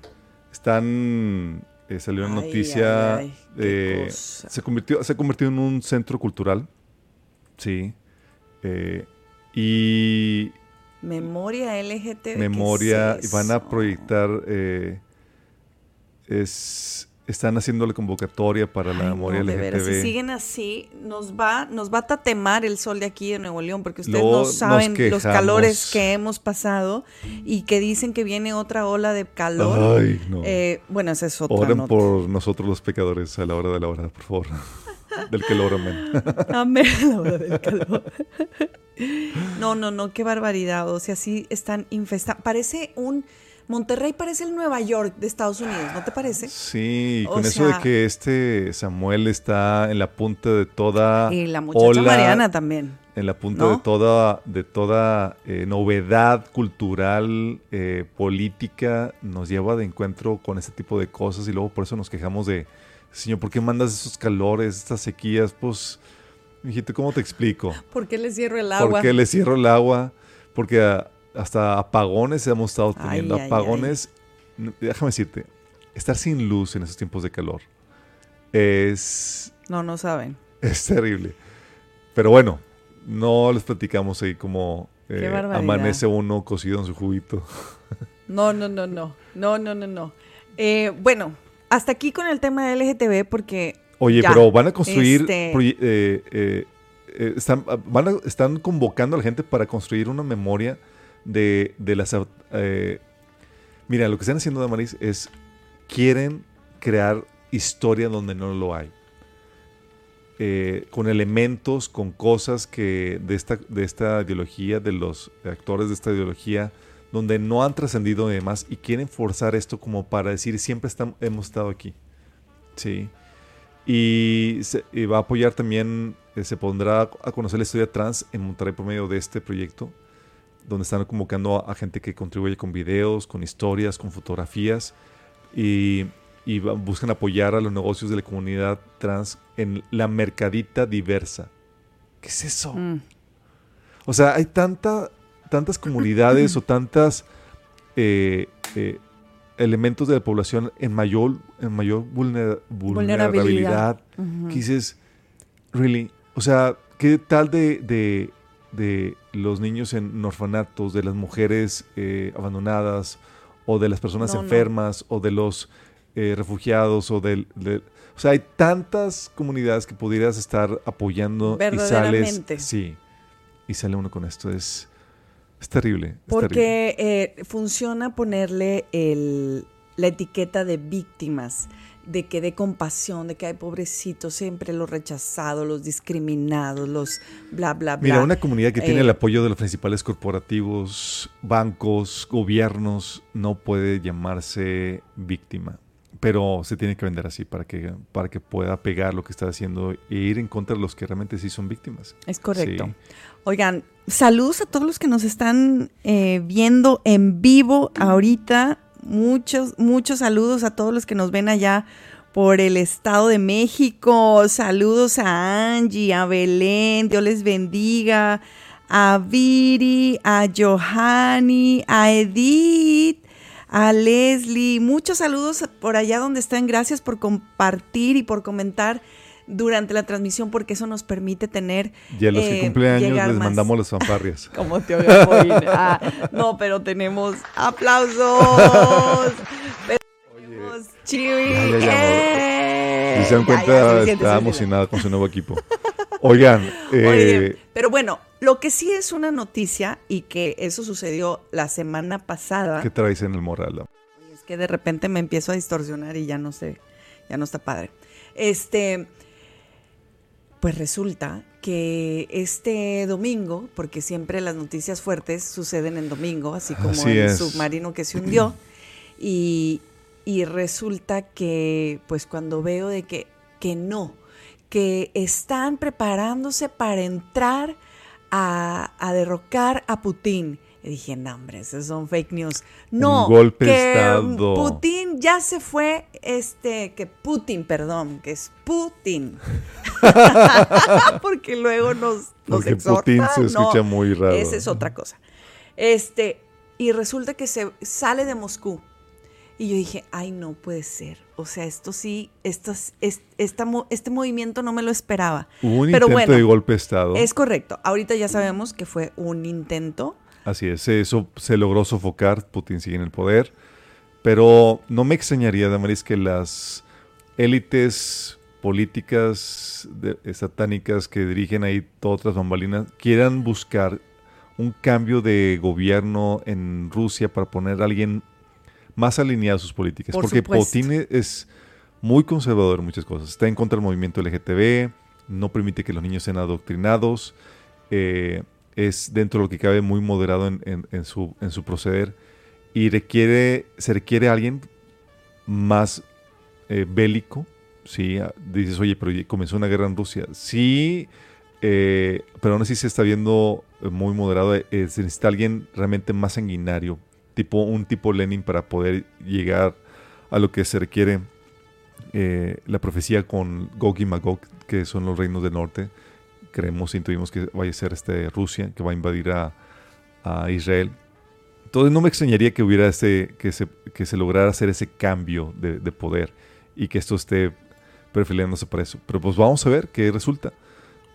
S4: Están. eh, salió una noticia.
S3: ay, ay,
S4: se, convirtió, se ha convertido en un centro cultural. Sí. Eh, y
S3: Memoria LGTB. ¿qué
S4: memoria.
S3: es
S4: y van a proyectar. eh, es, están haciendo la convocatoria para la
S3: Ay,
S4: memoria
S3: no, de veras,
S4: LGTB.
S3: Si siguen así, nos va, nos va a tatemar el sol de aquí de Nuevo León, porque ustedes no saben los calores que hemos pasado y que dicen que viene otra ola de calor.
S4: Ay, no.
S3: Eh, bueno, esa es otra
S4: Oren
S3: nota.
S4: por nosotros los pecadores a la hora de la hora, por favor. *laughs* Del lo *laughs* amén.
S3: Amén, la hora del calor. *gasps* No, no, no, qué barbaridad. O sea, sí están infestados. Parece un. Monterrey parece el Nueva York de Estados Unidos, ¿no te parece?
S4: Sí,
S3: O
S4: con eso de que este Samuel está en la punta de toda
S3: Y la muchacha
S4: ola,
S3: Mariana también.
S4: en la punta
S3: ¿no?
S4: de toda de toda eh, novedad cultural, eh, política, nos lleva de encuentro con este tipo de cosas y luego por eso nos quejamos de, señor, ¿por qué mandas esos calores, estas sequías? Pues, mijito, ¿cómo te explico?
S3: ¿Por qué le cierro el agua?
S4: ¿Por qué le cierro el agua? Porque ah, hasta apagones hemos estado teniendo.
S3: ay,
S4: apagones, déjame decirte, estar sin luz en esos tiempos de calor es,
S3: No, no saben.
S4: es terrible. Pero bueno, no les platicamos ahí como eh, amanece uno cocido en su juguito.
S3: No, no, no, no. No, no, no, no. Eh, bueno, hasta aquí con el tema de LGTB porque...
S4: Oye,
S3: ya,
S4: pero van a construir,
S3: este-
S4: eh, eh, eh, están, van a- están convocando a la gente para construir una memoria de, de las... eh, mira, lo que están haciendo, Damaris, es quieren crear historia donde no lo hay. Eh, con elementos, con cosas que de esta, de esta ideología, de los actores de esta ideología, donde no han trascendido y demás, y quieren forzar esto como para decir siempre estam- hemos estado aquí. Sí. Y, se- y va a apoyar también, eh, se pondrá a conocer la historia trans en Monterrey por medio de este proyecto, donde están convocando a, a gente que contribuye con videos, con historias, con fotografías, y, buscan apoyar a los negocios de la comunidad trans en la mercadita diversa. ¿Qué es eso?
S3: Mm,
S4: O sea, hay tanta, tantas comunidades o tantas eh, eh, elementos de la población en mayor, en mayor vulnera- vulnerabilidad,
S3: Vulnerabilidad.
S4: que dices, really, o sea, ¿qué tal de, de- de los niños en orfanatos, de las mujeres eh, abandonadas, o de las personas
S3: No, no.
S4: enfermas, o de los eh, refugiados, o del... de- o sea, hay tantas comunidades que pudieras estar apoyando y sales... Sí, y sale uno con esto, es, es terrible. es terrible.
S3: Porque eh, funciona ponerle el- la etiqueta de víctimas, de que de compasión, de que hay pobrecitos, siempre los rechazados, los discriminados, los bla, bla, bla.
S4: Mira, una comunidad que tiene
S3: Eh,
S4: el apoyo de los principales corporativos, bancos, gobiernos, no puede llamarse víctima. Pero se tiene que vender así para que, para que pueda pegar lo que está haciendo e ir en contra de los que realmente sí son víctimas.
S3: Es correcto.
S4: Sí.
S3: Oigan, saludos a todos los que nos están eh, viendo en vivo ahorita. Muchos, muchos saludos a todos los que nos ven allá por el Estado de México. Saludos a Angie, a Belén, Dios les bendiga. A Viri, a Johanny, a Edith, a Leslie. Muchos saludos por allá donde están. Gracias por compartir y por comentar durante la transmisión porque eso nos permite tener
S4: Y a los que
S3: eh,
S4: cumplen años les
S3: más.
S4: mandamos las fanfarrias. *laughs*
S3: Como te Paulina. *laughs* Ah, no, pero tenemos aplausos. Pero tenemos.
S4: Ya, ya, ya,
S3: ¡Eh!
S4: Si se dan
S3: Ya, ya,
S4: cuenta,
S3: suficiente,
S4: está
S3: suficiente.
S4: emocionada con su nuevo equipo. Oigan, eh,
S3: pero bueno, Lo que sí es una noticia y que eso sucedió la semana pasada.
S4: ¿Qué traes en el moral?
S3: Es que de repente me empiezo a distorsionar y ya no sé, ya no está padre. Este, pues resulta que este domingo, porque siempre las noticias fuertes suceden en domingo, así como el submarino que se hundió, *clears throat* y, y, resulta que, pues cuando veo de que, que no, que están preparándose para entrar a, a derrocar a Putin y dije, no, hombre, esos son fake news. No,
S4: golpe
S3: que Putin ya se fue, este, que Putin, perdón, que es Putin. *laughs* *laughs* Porque luego nos, nos
S4: Porque Putin se escucha muy raro.
S3: Esa es otra cosa. Este, y resulta que se sale de Moscú. Y yo dije, ay, no puede ser. O sea, esto sí, esto, es, este movimiento no me lo esperaba.
S4: Hubo un intento de golpe de Estado.
S3: Es correcto. Ahorita ya sabemos que fue un intento
S4: Así es, eso se logró sofocar, Putin sigue en el poder, pero no me extrañaría, Damaris, que las élites políticas satánicas que dirigen ahí todas las bambalinas quieran buscar un cambio de gobierno en Rusia para poner a alguien más alineado a sus políticas. porque Putin es muy conservador en muchas cosas. Está en contra del movimiento LGTB, no permite que los niños sean adoctrinados. Eh, es dentro de lo que cabe muy moderado en, su, en su proceder y requiere, se requiere alguien más eh, bélico. ¿sí? Dices, oye, pero comenzó una guerra en Rusia. Sí, eh, pero aún así se está viendo eh, muy moderado. se necesita alguien realmente más sanguinario, tipo un tipo Lenin para poder llegar a lo que se requiere la profecía con Gog y Magog, que son los reinos del norte creemos, intuimos que vaya a ser este Rusia, que va a invadir a, Israel. Entonces no me extrañaría que hubiera ese, que se, que se lograra hacer ese cambio de, poder y que esto esté perfilándose para eso. Pero pues vamos a ver qué resulta.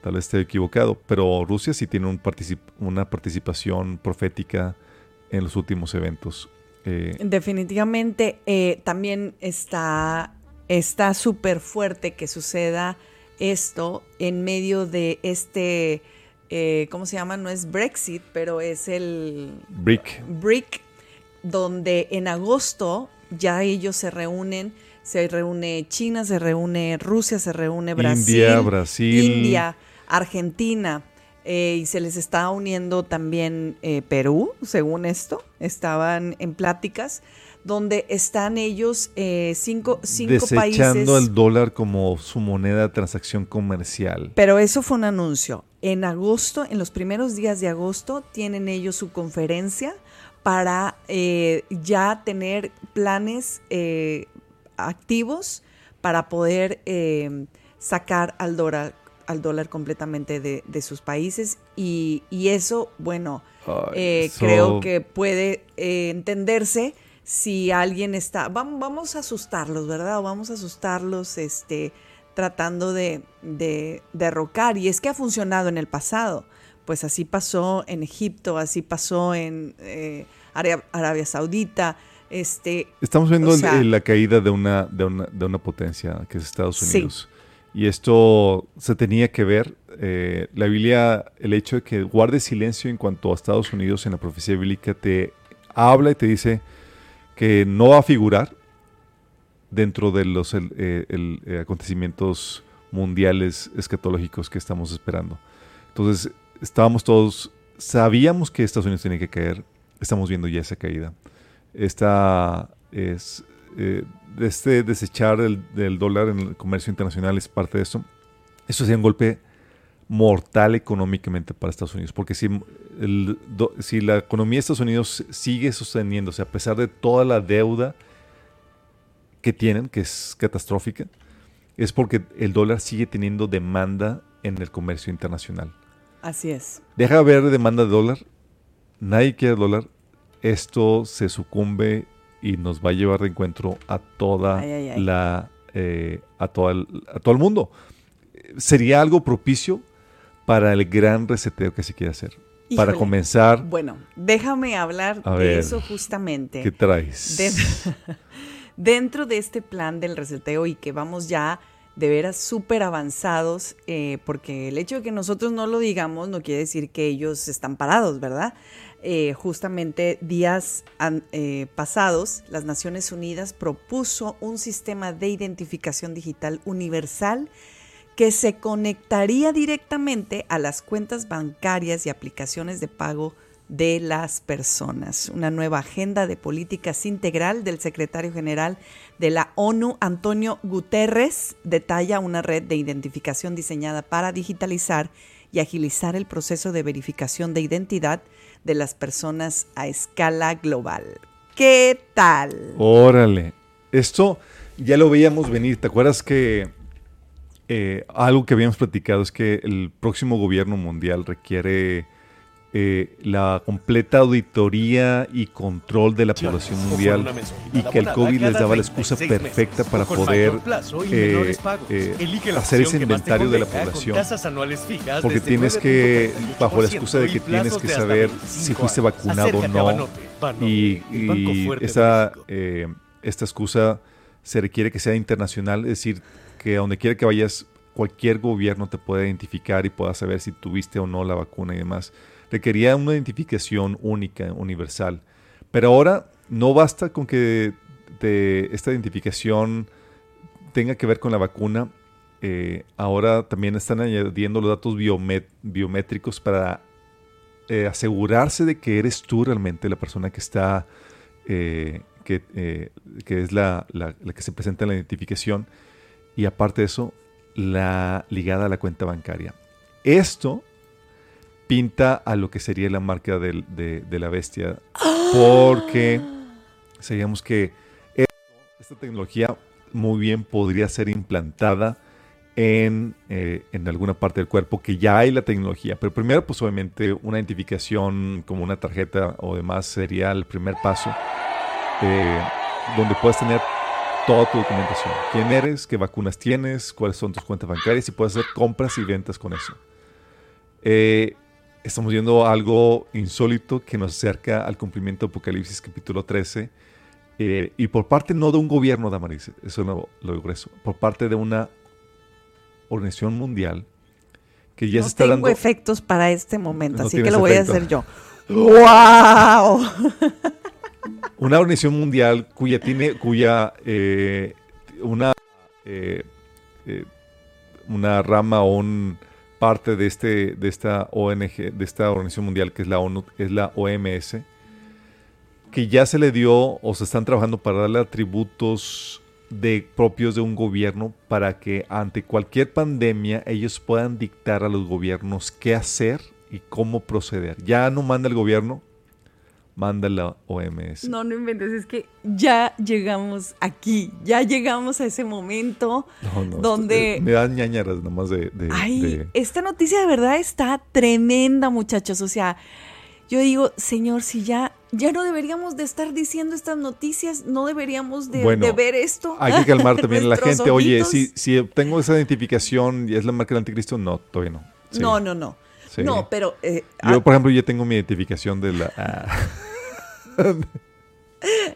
S4: Tal vez esté equivocado, pero Rusia sí tiene un una participación profética en los últimos eventos.
S3: Eh, Definitivamente eh, también está súper fuerte que suceda esto en medio de este, eh, ¿cómo se llama? No es Brexit, pero es el...
S4: BRIC.
S3: BRIC, donde en agosto ya ellos se reúnen, se reúne China, se reúne Rusia, se reúne Brasil.
S4: India, Brasil.
S3: India, Argentina. Eh, y se les está uniendo también eh, Perú, según esto, estaban en pláticas donde están ellos eh, cinco, cinco
S4: Desechando el dólar como su moneda de transacción comercial.
S3: Pero eso fue un anuncio. En agosto, en los primeros días de agosto, tienen ellos su conferencia para eh, ya tener planes eh, activos para poder sacar al dólar, al dólar completamente de, sus países. Y, eso, bueno, creo que puede entenderse si alguien está, vamos, vamos a asustarlos, ¿verdad? vamos a asustarlos este, tratando de, derrocar. Y es que ha funcionado en el pasado. Pues así pasó en Egipto, así pasó en eh, Arabia, Saudita. Este,
S4: Estamos viendo la caída de una, de, una, potencia que es Estados Unidos. Y esto se tenía que ver. Eh, la Biblia, el hecho de que guardes silencio en cuanto a Estados Unidos en la profecía bíblica, te habla y te dice que no va a figurar dentro de los eh, acontecimientos mundiales escatológicos que estamos esperando. Entonces, estábamos todos, sabíamos que Estados Unidos tenía que caer, estamos viendo ya esa caída. Esta es, eh, este desechar el, del dólar en el comercio internacional es parte de eso. Eso sería un golpe mortal económicamente para Estados Unidos, porque si, si la economía de Estados Unidos sigue sosteniéndose a pesar de toda la deuda que tienen, que es catastrófica, es porque el dólar sigue teniendo demanda en el comercio internacional.
S3: Así es.
S4: Deja de haber demanda de dólar, nadie quiere dólar, esto se sucumbe y nos va a llevar de encuentro a toda la eh, a, todo a todo el mundo. Sería algo propicio para el gran reseteo que se quiere hacer. para comenzar.
S3: Bueno, déjame hablar de eso justamente.
S4: ¿Qué traes? *laughs*
S3: dentro de este plan del reseteo y que vamos ya de veras súper avanzados, eh, porque el hecho de que nosotros no lo digamos no quiere decir que ellos están parados, ¿verdad? Eh, justamente días eh, pasados, las Naciones Unidas propuso un sistema de identificación digital universal que se conectaría directamente a las cuentas bancarias y aplicaciones de pago de las personas. Una nueva agenda de políticas integral del secretario general de la ONU, Antonio Guterres, detalla una red de identificación diseñada para digitalizar y agilizar el proceso de verificación de identidad de las personas a escala global. ¿Qué tal?
S4: Órale, esto ya lo veíamos venir. ¿Te acuerdas que eh, algo que habíamos platicado es que el próximo gobierno mundial requiere eh, la completa auditoría y control de la población mundial y que el COVID les daba la excusa perfecta para poder eh, eh, hacer ese inventario de la población. Porque tienes que, bajo la excusa de que tienes que saber si fuiste vacunado o no, y, esta excusa se requiere que sea internacional, es decir, que a donde quiera que vayas, cualquier gobierno te pueda identificar y pueda saber si tuviste o no la vacuna y demás requería una identificación única, universal. Pero ahora no basta con que esta identificación tenga que ver con la vacuna. Eh, ahora también están añadiendo los datos biométricos para eh, asegurarse de que eres tú realmente la persona que está, eh, que, es la, la, que se presenta en la identificación. Y aparte de eso, la ligada a la cuenta bancaria. Esto pinta a lo que sería la marca de, la bestia. Porque sabíamos que esta tecnología muy bien podría ser implantada en, eh, en, alguna parte del cuerpo, que ya hay la tecnología. Pero primero, pues obviamente una identificación como una tarjeta o demás sería el primer paso, eh, donde puedes tener toda tu documentación. ¿Quién eres? ¿Qué vacunas tienes? ¿Cuáles son tus cuentas bancarias? Y puedes hacer compras y ventas con eso. Eh, estamos viendo algo insólito que nos acerca al cumplimiento de Apocalipsis capítulo 13. Eh, y por parte no de un gobierno, Damaris, eso no lo eso, por parte de una organización mundial que ya se está
S3: tengo efectos para este momento, así que lo voy a hacer yo. *laughs* ¡Wow! *laughs*
S4: una organización mundial cuya tiene, cuya eh, una, eh, una rama o un parte de, este, de esta ONG, de esta organización mundial que es la ONU, es la OMS, que ya se le dio o se están trabajando para darle atributos de, propios de un gobierno para que ante cualquier pandemia ellos puedan dictar a los gobiernos qué hacer y cómo proceder. Ya no manda el gobierno, manda la OMS.
S3: No, no inventes, es que ya llegamos aquí, ya llegamos a ese momento donde...
S4: Me dan ñañaras nomás de,
S3: Ay, esta noticia de verdad está tremenda, muchachos. O sea, yo digo, señor, si ya, ya no deberíamos de estar diciendo estas noticias, no deberíamos de, ver esto.
S4: Hay que calmar también a la *laughs* gente. Oye, si, si tengo esa identificación y es la marca del anticristo, no, todavía no.
S3: No, no, no. No, pero... Eh,
S4: Yo, por ejemplo, ya tengo mi identificación de la... Ah. *laughs*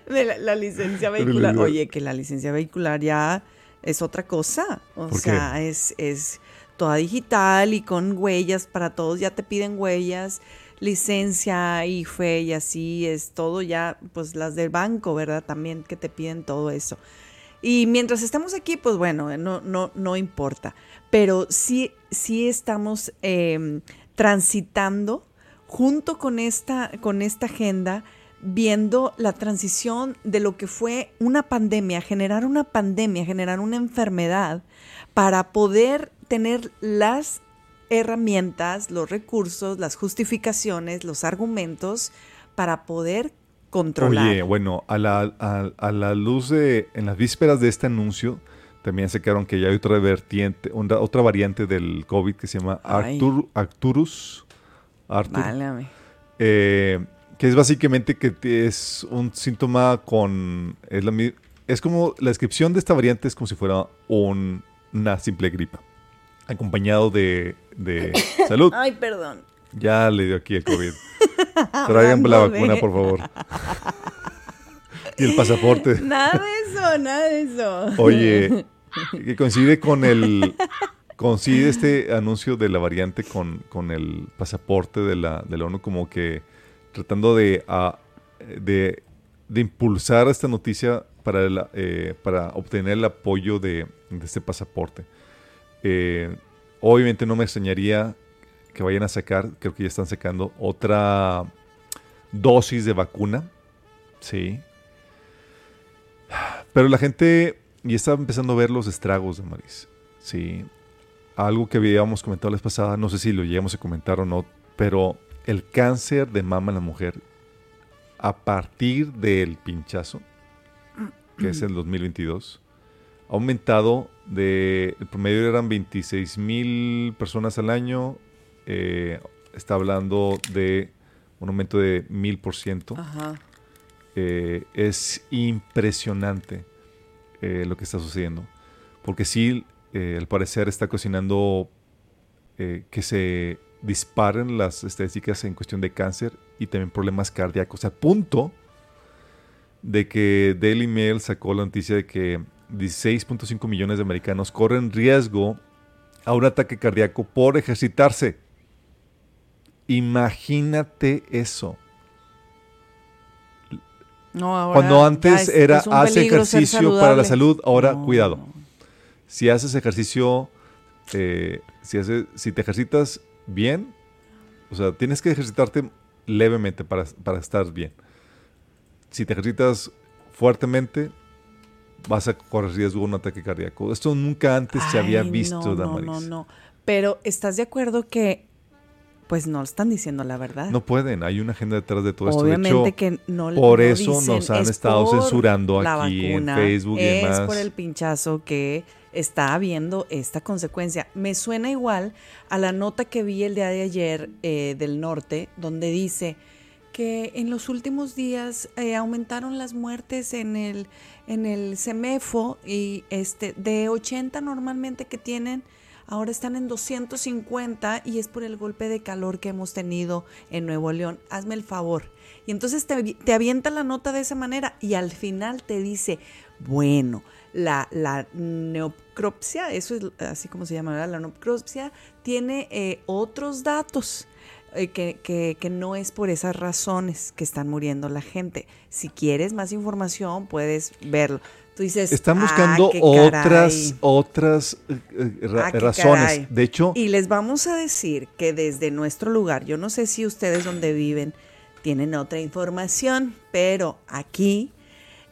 S3: de la, licencia vehicular. Oye, que la licencia vehicular ya es otra cosa. O sea, es, es toda digital y con huellas para todos. Ya te piden huellas, licencia, IFE y así es todo ya, pues las del banco, ¿verdad? También que te piden todo eso. Y mientras estamos aquí, pues bueno, no, no, no importa. Pero sí, sí estamos em, transitando junto con esta, con esta agenda viendo la transición de lo que fue una pandemia, generar una pandemia, generar una enfermedad, para poder tener las herramientas, los recursos, las justificaciones, los argumentos para poder controlar.
S4: Oye, bueno, a la, a, la luz de, en las vísperas de este anuncio, también se quedaron que ya hay otra vertiente, otra variante del COVID que se llama Artur, Arcturus. Artur, eh, que es básicamente que es un síntoma con... Es, la, es como la descripción de esta variante es como si fuera una simple gripa, acompañado de, de *laughs* salud.
S3: Ay, perdón.
S4: Ya le dio aquí el COVID. *laughs* Traigan la vacuna, por favor. *laughs* y el pasaporte.
S3: Nada de eso, nada de eso.
S4: Oye, que coincide con el coincide este anuncio de la variante con, con el pasaporte de la, de la ONU como que tratando de, ah, de, de impulsar esta noticia para, eh, para obtener el apoyo de, de este pasaporte. Eh, obviamente no me extrañaría que vayan a sacar, creo que ya están sacando otra dosis de vacuna. Sí. Pero la gente ya está empezando a ver los estragos de Maris. Sí. Algo que habíamos comentado la vez pasada, no sé si lo llegamos a comentar o no, pero el cáncer de mama en la mujer, a partir del pinchazo, que es el 2022, ha aumentado de, el promedio eran 26 mil personas al año, eh, está hablando de un aumento de mil por ciento. Eh, es impresionante eh, lo que está sucediendo. Porque sí, al parecer está cocinando que se disparen las estadísticas en cuestión de cáncer y también problemas cardíacos. A punto de que Daily Mail sacó la noticia de que 16.5 millones de americanos corren riesgo a un ataque cardíaco por ejercitarse. Imagínate eso. Cuando antes era hace ejercicio para la salud, ahora cuidado. Si haces ejercicio, eh, si, si te ejercitas bien, o sea, tienes que ejercitarte levemente para, para estar bien. Si te ejercitas fuertemente, vas a correr riesgo de un ataque cardíaco. Esto nunca antes se había visto,
S3: no,
S4: Damaris.
S3: No, no, no. Pero ¿estás de acuerdo que pues no están diciendo la verdad?
S4: No pueden, hay una agenda detrás de todo
S3: Obviamente
S4: esto.
S3: Obviamente que no
S4: Por eso nos han estado censurando aquí en Facebook y demás.
S3: Es por el pinchazo que está habiendo esta consecuencia. Me suena igual a la nota que vi el día de ayer eh, del norte, donde dice que en los últimos días eh, aumentaron las muertes en el, en el CEMEFO y este, de 80 normalmente que tienen, ahora están en 250 y es por el golpe de calor que hemos tenido en Nuevo León. Hazme el favor. Y entonces te, te avienta la nota de esa manera y al final te dice, bueno, la, la neocropsia, eso es así como se llama, la neocropsia tiene eh, otros datos eh, que, no es por esas razones que están muriendo la gente. Si quieres más información, puedes verlo. Tú dices,
S4: están buscando
S3: ah,
S4: otras, otras eh, eh, ah, razones. De hecho,
S3: y les vamos a decir que desde nuestro lugar, yo no sé si ustedes donde viven tienen otra información, pero aquí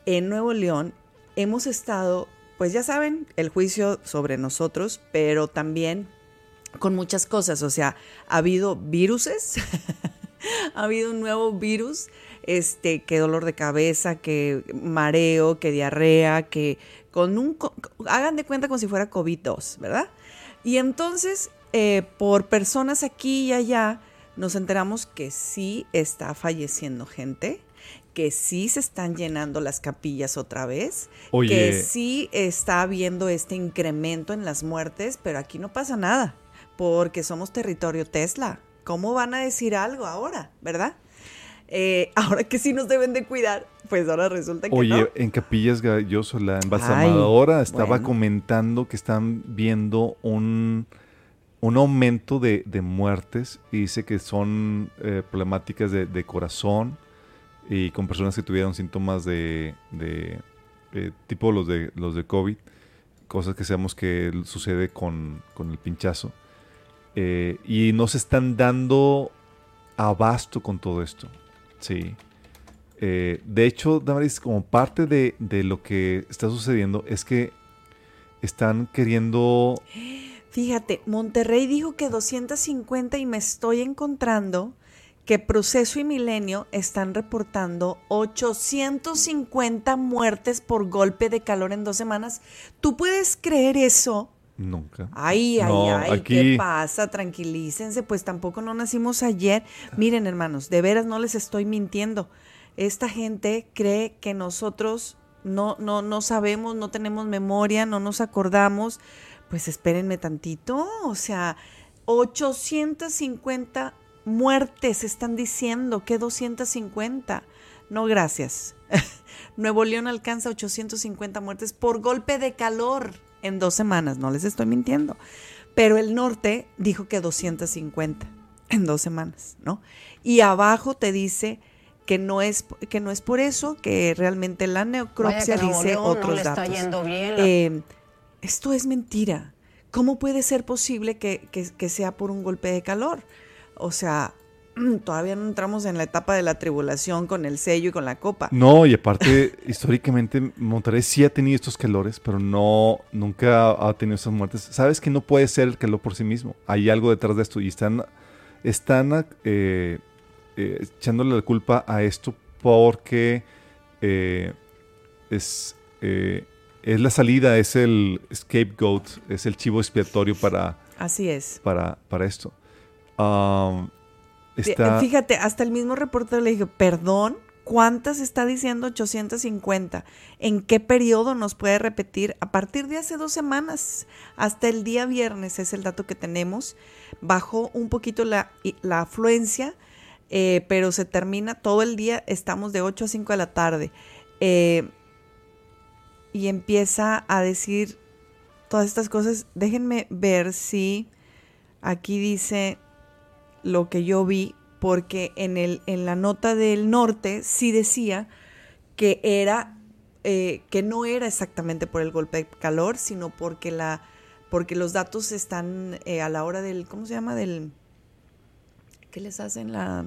S3: en Nuevo León hemos estado, pues ya saben, el juicio sobre nosotros, pero también con muchas cosas. O sea, ha habido viruses, *laughs* ha habido un nuevo virus, este, que dolor de cabeza, que mareo, que diarrea, que con un, hagan de cuenta como si fuera COVID-2, ¿verdad? Y entonces, eh, por personas aquí y allá, nos enteramos que sí está falleciendo gente, que sí se están llenando las capillas otra vez, que sí está habiendo este incremento en las muertes, pero aquí no pasa nada porque somos territorio Tesla. ¿Cómo van a decir algo ahora, verdad? Eh, *laughs* ahora que sí nos deben de cuidar, pues ahora resulta que
S4: Oye, en Capillas Galloso, la embalsamadora estaba comentando que están viendo un, un aumento de, muertes y dice que son eh, problemáticas de, corazón y con personas que tuvieron síntomas de, de eh, tipo los de, los de COVID, cosas que sabemos que sucede con, con el pinchazo. Eh, y no se están dando abasto con todo esto. Sí. Eh, de hecho, Damaris, como parte de, lo que está sucediendo es que están queriendo...
S3: Fíjate, Monterrey dijo que 250 y me estoy encontrando que Proceso y Milenio están reportando 850 muertes por golpe de calor en dos semanas. ¿Tú puedes creer eso?
S4: Nunca.
S3: Ay, ay, ay, ¿qué pasa? Tranquilícense, pues tampoco no nacimos ayer. Miren, hermanos, de veras no les estoy mintiendo. Esta gente cree que nosotros no, no, no sabemos, no tenemos memoria, no nos acordamos. Pues espérenme tantito, o sea, 850 muertes están diciendo, ¿qué 250? No, gracias. *laughs* Nuevo León alcanza 850 muertes por golpe de calor en dos semanas, no les estoy mintiendo. Pero el norte dijo que 250 en dos semanas, ¿no? Y abajo te dice que no es que no es por eso, que realmente la necropsia dice otros datos. Eh, esto es mentira. ¿Cómo puede ser posible que, que sea por un golpe de calor? O sea, *clears throat* todavía no entramos en la etapa de la tribulación con el sello y con la copa.
S4: No, y aparte, *laughs* históricamente Monterrey sí ha tenido estos calores, pero no, nunca ha tenido esas muertes. Sabes que no puede ser el calor por sí mismo. Hay algo detrás de esto y están, están eh, eh, echándole la culpa a esto porque eh, es, es la salida, es el scapegoat, es el chivo expiatorio para,
S3: Así es.
S4: para, para esto. Um,
S3: Fíjate, hasta el mismo reportero le dije, perdón, ¿cuántas está diciendo 850? ¿En qué periodo nos puede repetir? A partir de hace dos semanas, hasta el día viernes es el dato que tenemos. Bajó un poquito la, la afluencia, eh, pero se termina todo el día, estamos de 8 a 5 de la tarde. Eh, y empieza a decir todas estas cosas. Déjenme ver si aquí dice lo que yo vi, porque en, el, en la nota del norte sí decía que era eh, que no era exactamente por el golpe de calor, sino porque la porque los datos están eh, a la hora del ¿cómo se llama? del ¿qué les hacen la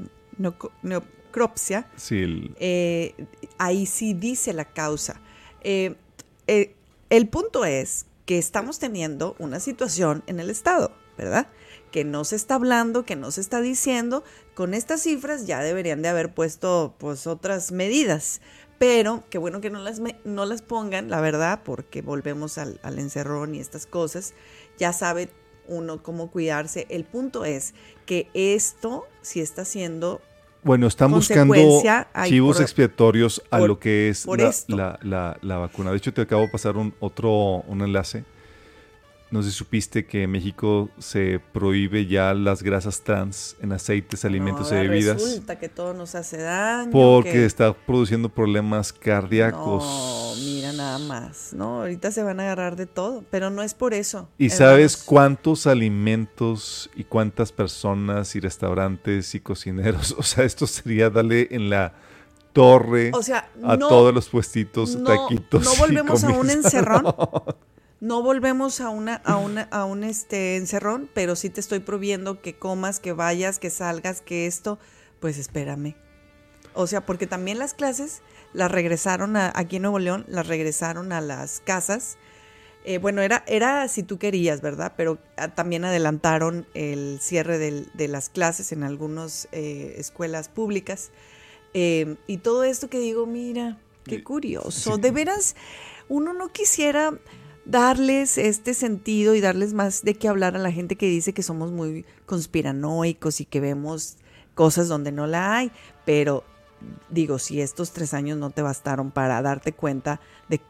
S3: neocropsia?
S4: Sí.
S3: Eh, ahí sí dice la causa. el punto es que estamos teniendo una situación en el estado, ¿verdad? Que no se está hablando, que no se está diciendo, con estas cifras ya deberían de haber puesto pues otras medidas. Pero qué bueno que no las, no las pongan, la verdad, porque volvemos al, al encerrón y estas cosas. Ya sabe uno cómo cuidarse. El punto es que esto sí está siendo
S4: bueno, están buscando chivos expiatorios a lo que es la, la, la, vacuna. De hecho, te acabo de pasar un, otro un enlace no sé si supiste que en México se prohíbe ya las grasas trans en aceites, alimentos y bebidas.
S3: Resulta que todo nos hace daño.
S4: Porque está produciendo problemas cardíacos.
S3: No, mira nada más. No, ahorita se van a agarrar de todo, pero no es por eso.
S4: ¿Y sabes cuántos alimentos y cuántas personas y restaurantes y cocineros? *laughs* O sea, esto sería darle en la torre a todos los puestitos, taquitos.
S3: No volvemos a un *laughs* encerrón. No volvemos a una, a una, a un este encerrón, pero sí te estoy prohibiendo que comas, que vayas, que salgas, que esto, pues espérame. O sea, porque también las clases las regresaron a, aquí en Nuevo León, las regresaron a las casas. Eh, bueno, era, era si tú querías, ¿verdad? Pero ah, también adelantaron el cierre de las clases en algunas eh, escuelas públicas. Eh, y todo esto que digo, mira, qué curioso. De veras, uno no quisiera darles este sentido y darles más de qué hablar a la gente que dice que somos muy conspiranoicos y que vemos cosas donde no la hay. Pero digo, si estos tres años no te bastaron para darte cuenta de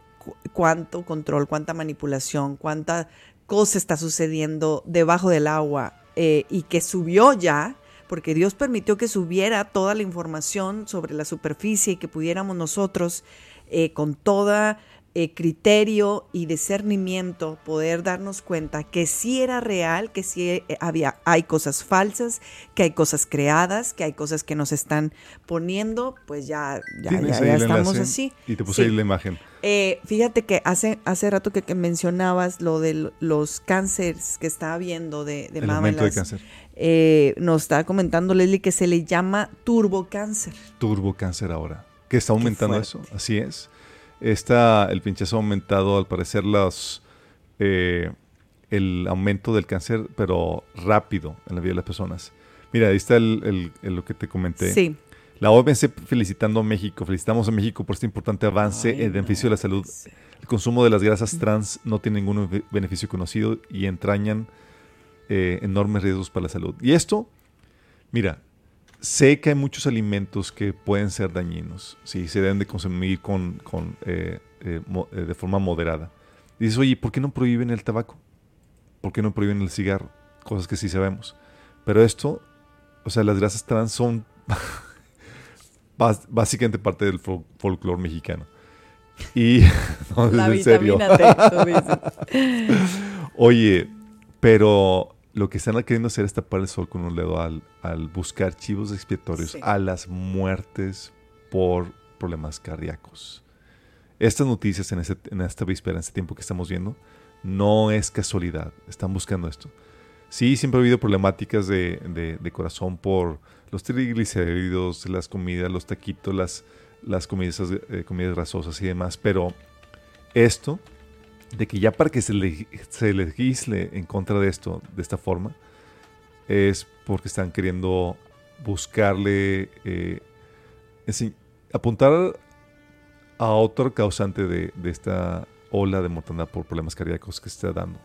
S3: cuánto control, cuánta manipulación, cuánta cosa está sucediendo debajo del agua eh, y que subió ya, porque Dios permitió que subiera toda la información sobre la superficie y que pudiéramos nosotros eh, con toda eh, criterio y discernimiento poder darnos cuenta que sí era real, que sí eh, había, hay cosas falsas, que hay cosas creadas, que hay cosas que nos están poniendo, pues ya, ya, estamos así.
S4: Y te puse ahí la imagen.
S3: Eh, fíjate que hace, hace rato que, mencionabas lo de los cánceres que está habiendo de, de
S4: mama. de cáncer.
S3: nos está comentando Leslie que se le llama turbocáncer.
S4: Turbocáncer ahora. Que está aumentando eso, así es. Está el pinchazo ha aumentado, al parecer, los, eh, el aumento del cáncer, pero rápido en la vida de las personas. Mira, ahí está el, lo que te comenté.
S3: Sí.
S4: La OMS felicitando a México, felicitamos a México por este importante avance en beneficio de la salud. El consumo de las grasas trans no tiene ningún beneficio conocido y entrañan eh, enormes riesgos para la salud. Y esto, mira, Sé que hay muchos alimentos que pueden ser dañinos, si se deben de consumir con, eh, eh, eh, de forma moderada. dices, oye, ¿por qué no prohíben el tabaco? ¿Por qué no prohíben el cigarro? Cosas que sí sabemos. Pero esto, o sea, las grasas trans son *laughs* básicamente parte del folclore mexicano. Y *laughs* no,
S3: La
S4: en serio.
S3: vitamina T, tú dices. *laughs*
S4: Oye, pero lo que están queriendo hacer es tapar el sol con un dedo al, al buscar chivos expiatorios
S3: Sí.
S4: a las muertes por problemas cardíacos. Estas noticias en, este- en esta víspera, en este tiempo que estamos viendo, no es casualidad. Están buscando esto. Sí, siempre ha habido problemáticas de, de- de corazón por los triglicéridos, las comidas, los taquitos, las, las comidas, eh, comidas grasosas y demás, pero esto de que ya para que se, leg- se legisle en contra de esto de esta forma es porque están queriendo buscarle eh, apuntar a otro causante de, de esta ola de mortandad por problemas cardíacos que se está dando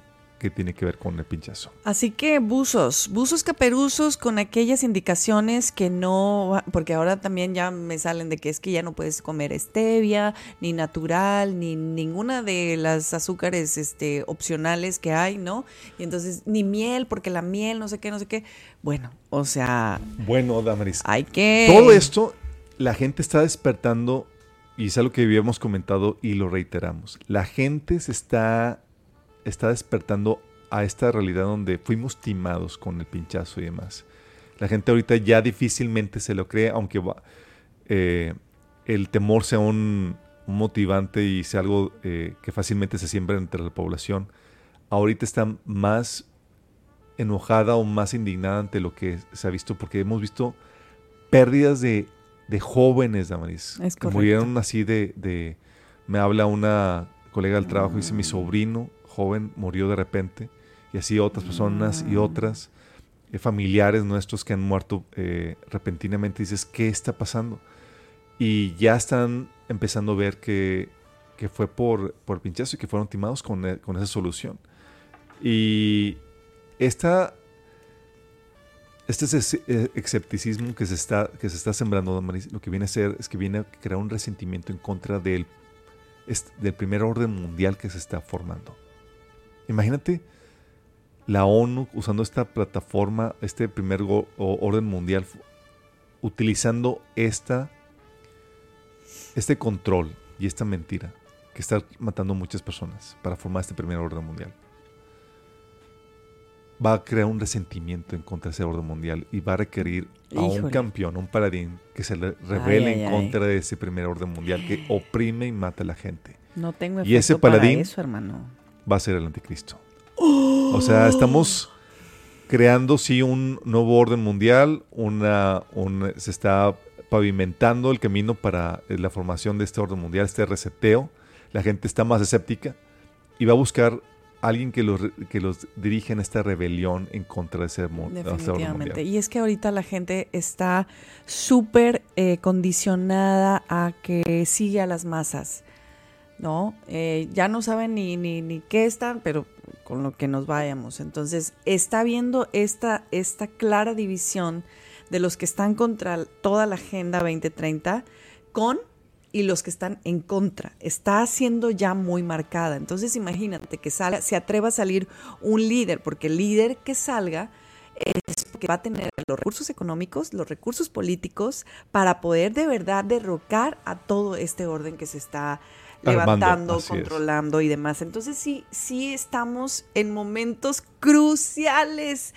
S4: que tiene que ver con el pinchazo
S3: Así que buzos, buzos caperuzos con aquellas indicaciones que no, porque ahora también ya me salen de que es que ya no puedes comer stevia, ni natural, ni ninguna de las azúcares este, opcionales que hay, ¿no? Y entonces, ni miel, porque la miel, no sé qué, no sé qué. Bueno, o sea,
S4: bueno Damaris
S3: hay que...
S4: Todo esto, la gente está despertando, y es algo que habíamos comentado y lo reiteramos. La gente se está, está despertando a esta realidad donde fuimos timados con el pinchazo y demás. La gente ahorita ya difícilmente se lo cree, aunque va- eh, el temor sea un, un motivante y sea algo eh, que fácilmente se siembra entre la población. Ahorita está más enojada o más indignada ante lo que se ha visto, porque hemos visto pérdidas de, de jóvenes, Damaris.
S3: Es
S4: que murieron así de, de- Me habla una colega del trabajo, dice, mi sobrino joven murió de repente, y así otras personas y otras, eh, familiares nuestros que han muerto eh, repentinamente. Dices, ¿qué está pasando? Y ya están empezando a ver que, que fue por, por pinchazo y que fueron timados con, e- con esa solución. Y esta, este es- eh, escepticismo que se está, que se está sembrando, Damaris, lo que viene a ser es que viene a crear un resentimiento en contra del, del primer orden mundial que se está formando. Imagínate la ONU usando esta plataforma, este primer orden mundial, utilizando esta, este control y esta mentira que está matando a muchas personas para formar este primer orden mundial va a crear un resentimiento en contra de ese orden mundial y va a requerir a un campeón, a un paladín que se le revele
S3: ay,
S4: en
S3: ay.
S4: contra de ese primer orden mundial que oprime y mata a la gente.
S3: No tengo
S4: Y ese
S3: para
S4: paladín-
S3: eso, hermano.
S4: Va a ser el anticristo. O sea, estamos creando sí un nuevo orden mundial, una, un- se está pavimentando el camino para eh, la formación de este orden mundial, este reseteo. La gente está más escéptica y va a buscar alguien que los, que los dirija en esta rebelión en contra de ese, mo- de ese orden
S3: Definitivamente.
S4: mundial.
S3: Y es que ahorita la gente está súper eh, condicionada a que sigue a las masas, ¿no? Eh, ya no saben ni, ni, ni qué están, pero con lo que nos vayamos. Entonces, está viendo esta, esta clara división de los que están contra toda la Agenda 2030 con y los que están en contra. Está siendo ya muy marcada. Entonces imagínate que salga, se atreva a salir un líder, porque el líder que salga es porque va a tener los recursos económicos, los recursos políticos para poder de verdad derrocar a todo este orden que se está
S4: Armando,
S3: levantando,
S4: es.
S3: controlando y demás. Entonces sí, sí estamos en momentos cruciales.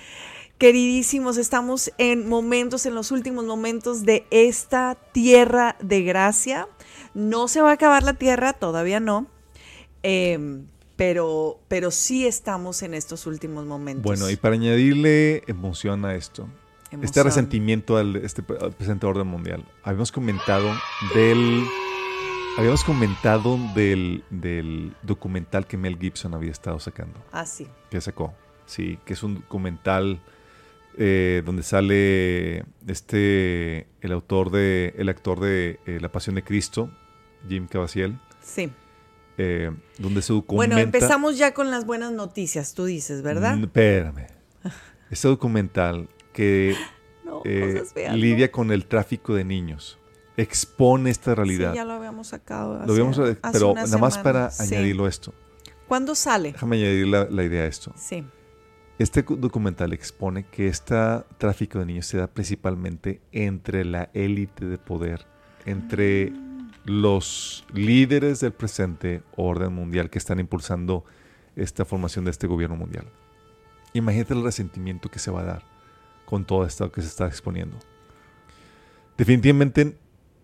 S3: Queridísimos, estamos en momentos, en los últimos momentos de esta tierra de gracia. No se va a acabar la tierra, todavía no, eh, pero, pero sí estamos en estos últimos momentos.
S4: Bueno, y para añadirle emoción a esto, este resentimiento al este al presente orden mundial. Habíamos comentado del habíamos comentado del, del documental que Mel Gibson había estado sacando,
S3: Ah, sí.
S4: que sacó. Sí, que es un documental eh, donde sale este el autor de el actor de eh, La Pasión de Cristo, Jim Caviezel,
S3: Sí.
S4: eh, donde se documenta
S3: Bueno, empezamos ya con las buenas noticias, tú dices, ¿verdad?
S4: Mm, Espérame. *laughs* Este documental que
S3: No,
S4: lidia con el tráfico de niños. Expone esta realidad.
S3: Sí, ya lo habíamos sacado.
S4: Lo
S3: hace-
S4: habíamos,
S3: hace
S4: pero nada más para.
S3: Sí.
S4: añadirlo a esto.
S3: ¿Cuándo sale?
S4: Déjame añadir la, la idea a esto.
S3: Sí.
S4: Este cu- documental expone que este tráfico de niños se da principalmente entre la élite de poder, entre los líderes del presente orden mundial que están impulsando esta formación de este gobierno mundial. Imagínate el resentimiento que se va a dar con todo esto que se está exponiendo. Definitivamente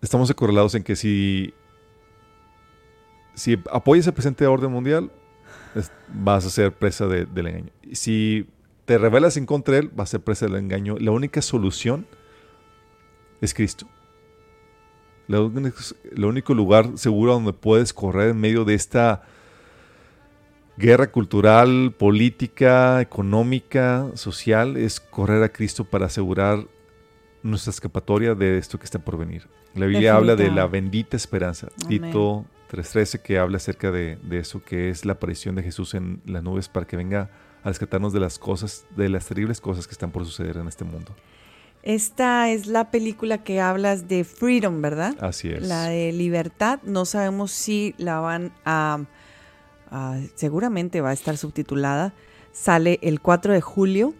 S4: estamos acorralados en que si, si apoyas el presente orden mundial, vas a ser presa del engaño. Si te rebelas en contra de él, vas a ser presa del engaño. La única solución es Cristo. El único lugar seguro donde puedes correr en medio de esta guerra cultural, política, económica, social, es correr a Cristo para asegurar nuestra escapatoria de esto que está por venir. La Biblia habla de la bendita esperanza. Tito 3.13 que habla acerca de, de, eso, que es la aparición de Jesús en las nubes para que venga a rescatarnos de las cosas, de las terribles cosas que están por suceder en este mundo.
S3: Esta es la película que hablas de Freedom, ¿verdad?
S4: Así es.
S3: La de libertad. No sabemos si la van a, seguramente va a estar subtitulada. Sale el 4 de julio.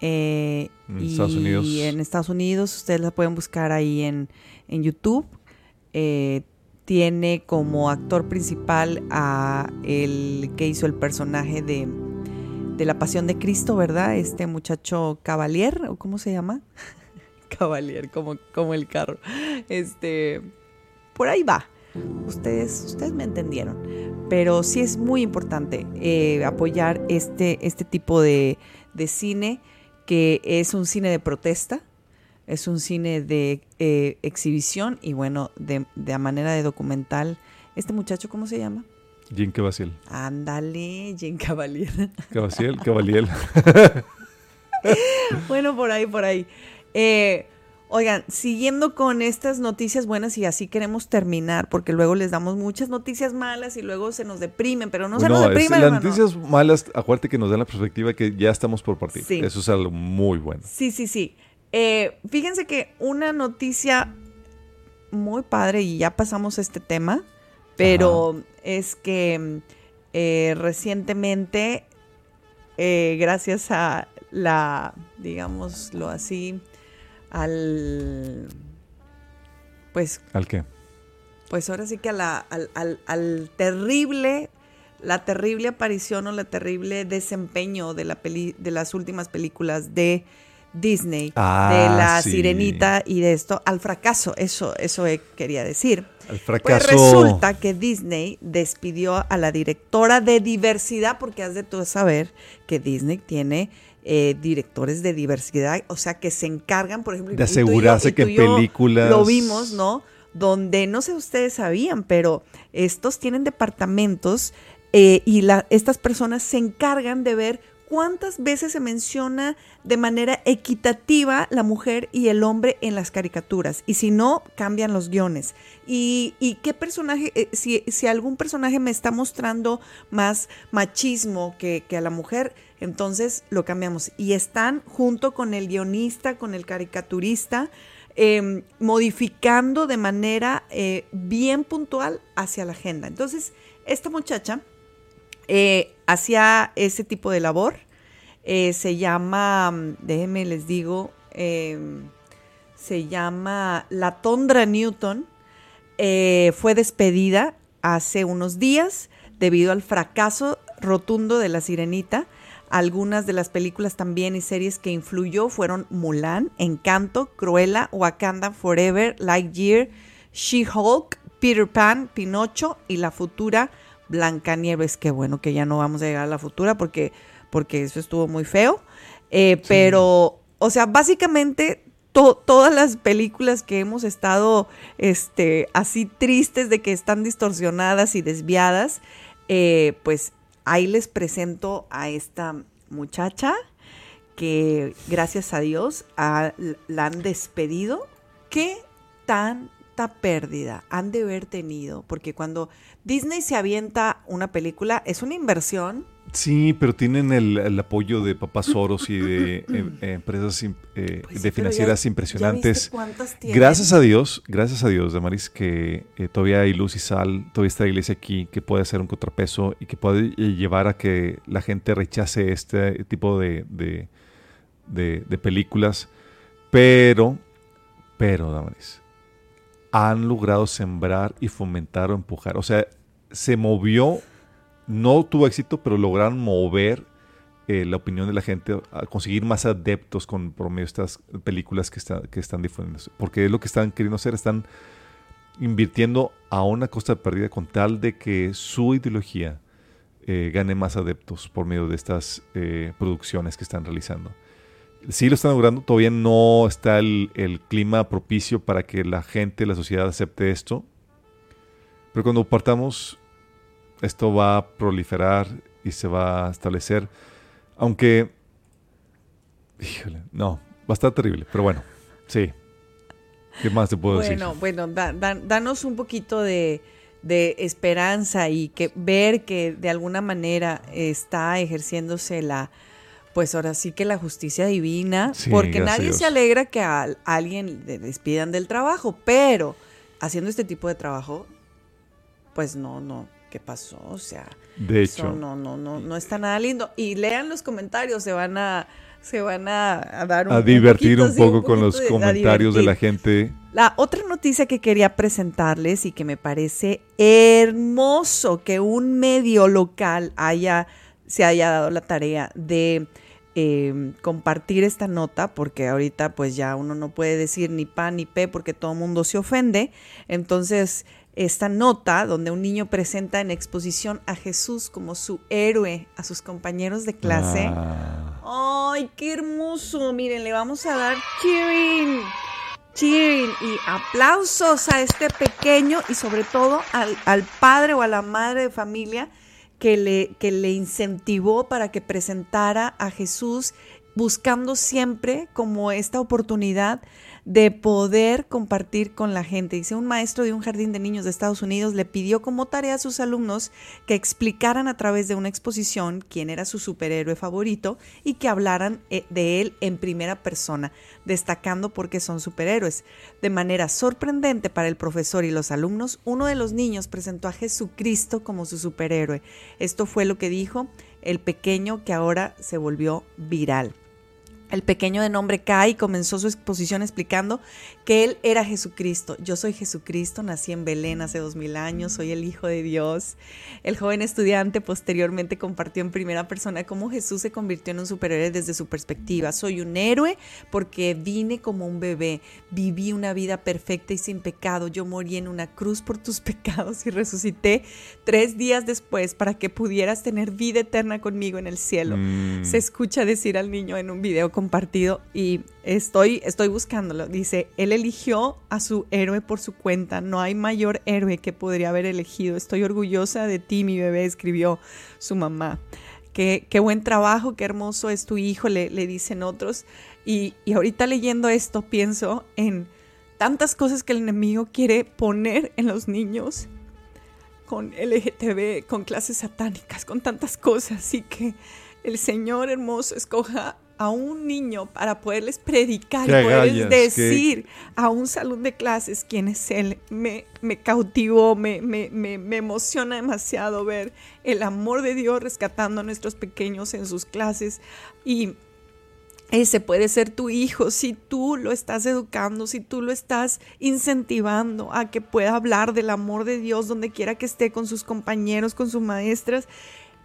S4: Eh, en Estados Unidos.
S3: Y en Estados Unidos. Ustedes la pueden buscar ahí en, en YouTube. Eh, tiene como actor principal a el que hizo el personaje de de la Pasión de Cristo, ¿verdad? Este muchacho Cavalier, o cómo se llama? *laughs* Cavalier, como, como el carro. Este, por ahí va. Ustedes, ustedes me entendieron. Pero sí es muy importante eh, apoyar este, este tipo de, cine, que es un cine de protesta, es un cine de eh, exhibición y bueno, de, de manera de documental. Este muchacho, ¿cómo se llama?
S4: Jean Cavalier.
S3: Ándale, Jean Cavalier. *laughs*
S4: Cavalier, Cavalier. *laughs*
S3: bueno, por ahí, por ahí. Eh, oigan, siguiendo con estas noticias buenas y así queremos terminar, porque luego les damos muchas noticias malas y luego se nos deprimen, pero no se nos deprimen.
S4: Las noticias malas, acuérdate que nos dan la perspectiva que ya estamos por partir. Eso es algo muy bueno.
S3: Sí, sí, sí. Eh, fíjense que una noticia muy padre, y ya pasamos este tema, pero es que eh, recientemente, eh, gracias a la, digámoslo así, al... Pues...
S4: ¿Al qué?
S3: Pues ahora sí que a la, al, al, al terrible la terrible aparición o la terrible desempeño de, la peli, de las últimas películas de Disney,
S4: ah,
S3: de la sirenita y de esto, al fracaso, eso, eso quería decir.
S4: Al fracaso.
S3: Pues resulta que Disney despidió a la directora de diversidad, porque has de tú saber que Disney tiene eh, directores de diversidad, o sea, que se encargan, por ejemplo,
S4: de asegurarse que en películas.
S3: Lo vimos, ¿no? Donde no sé si ustedes sabían, pero estos tienen departamentos eh, y la, estas personas se encargan de ver cuántas veces se menciona de manera equitativa la mujer y el hombre en las caricaturas. Y si no, cambian los guiones. Y, qué personaje, eh, si, algún personaje me está mostrando más machismo que, a la mujer, entonces lo cambiamos. Y están junto con el guionista, con el caricaturista, em, modificando de manera eh, bien puntual hacia la agenda. Entonces, esta muchacha eh, hacía ese tipo de labor. Eh, se llama, déjenme les digo, em, se llama La Tondra Newton. Eh, fue despedida hace unos días debido al fracaso rotundo de La Sirenita. Algunas de las películas también y series que influyó fueron Mulan, Encanto, Cruella, Wakanda Forever, Lightyear, She-Hulk, Peter Pan, Pinocho y la futura Blancanieves. Qué bueno que ya no vamos a llegar a la futura porque, porque eso estuvo muy feo. Eh, pero, o sea, básicamente todas las películas que hemos estado este, así tristes de que están distorsionadas y desviadas, eh, pues ahí les presento a esta muchacha que gracias a Dios la han despedido. ¿Qué tanta pérdida han de haber tenido? Porque cuando Disney se avienta una película, es una inversión.
S4: Sí, pero tienen el, apoyo de papás Soros y de *laughs* em, empresas eh, pues de financieras impresionantes. gracias a Dios, gracias a Dios, Damaris, que eh, todavía hay luz y sal, todavía está la iglesia aquí, que puede hacer un contrapeso y que puede eh, llevar a que la gente rechace este tipo de, de, de películas. Pero, pero, Damaris, han logrado sembrar y fomentar o empujar. O sea, se movió, no tuvo éxito, pero lograron mover eh, la opinión de la gente, a conseguir más adeptos con por medio de estas películas que, que están difundiendo. Porque es lo que están queriendo hacer, están invirtiendo a una costa perdida con tal de que su ideología eh, gane más adeptos por medio de estas eh, producciones que están realizando. Sí lo están logrando, todavía no está el, el, clima propicio para que la gente, la sociedad acepte esto, pero cuando partamos, esto va a proliferar y se va a establecer, aunque, híjole, no, va a estar terrible, pero bueno, sí. ¿Qué más te puedo decir?
S3: Bueno, danos un poquito de, de esperanza y que ver que de alguna manera está ejerciéndose la, pues ahora sí que la justicia divina, porque nadie se alegra que a, alguien le despidan del trabajo, pero haciendo este tipo de trabajo, pues no, no, ¿qué pasó? O sea,
S4: de hecho,
S3: no, no, no, no está nada lindo. Y lean los comentarios, se van a, se van a, dar
S4: un, a divertir un, poco con los comentarios de la gente
S3: la otra noticia que quería presentarles y que me parece hermoso que un medio local haya, se haya dado la tarea de em, compartir esta nota, porque ahorita pues ya uno no puede decir ni pa ni pe porque todo el mundo se ofende. Entonces, esta nota donde un niño presenta en exposición a Jesús como su héroe a sus compañeros de clase. Ah. ¡Ay, qué hermoso! Miren, le vamos a dar cheering cheering y aplausos a este pequeño y sobre todo al, padre o a la madre de familia que le, que le incentivó para que presentara a Jesús buscando siempre como esta oportunidad de poder compartir con la gente. Dice, un maestro de un jardín de niños de Estados Unidos le pidió como tarea a sus alumnos que explicaran a través de una exposición quién era su superhéroe favorito y que hablaran eh, de él en primera persona, destacando por qué son superhéroes. De manera sorprendente para el profesor y los alumnos, uno de los niños presentó a Jesucristo como su superhéroe. Esto fue lo que dijo el pequeño que ahora se volvió viral. El pequeño de nombre Kai comenzó su exposición explicando que él era Jesucristo. Yo soy Jesucristo, nací en Belén hace dos mil años, soy el Hijo de Dios. El joven estudiante posteriormente compartió en primera persona cómo Jesús se convirtió en un superhéroe desde su perspectiva. Soy un héroe porque vine como un bebé, viví una vida perfecta y sin pecado. Yo morí en una cruz por tus *laughs* pecados y resucité tres días después para que pudieras tener vida eterna conmigo en el cielo. Mm. Se escucha decir al niño en un video compartido y estoy, estoy buscándolo. Dice, él eligió a su héroe por su cuenta. No hay mayor héroe que podría haber elegido. Estoy orgullosa de ti, mi bebé, escribió su mamá. Qué, qué buen trabajo, qué hermoso es tu hijo, le, le dicen otros. Y, y ahorita leyendo esto pienso en tantas cosas que el enemigo quiere poner en los niños con LGTB, con clases satánicas, con tantas cosas y que el Señor hermoso escoja a un niño para poderles predicar y poderles decir a un salón de clases quién es él. Me, me cautivó, me, me, me, me, emociona demasiado ver el amor de Dios rescatando a nuestros pequeños en sus clases y ese puede ser tu hijo si tú lo estás educando, si tú lo estás incentivando a que pueda hablar del amor de Dios donde quiera que esté con sus compañeros, con sus maestras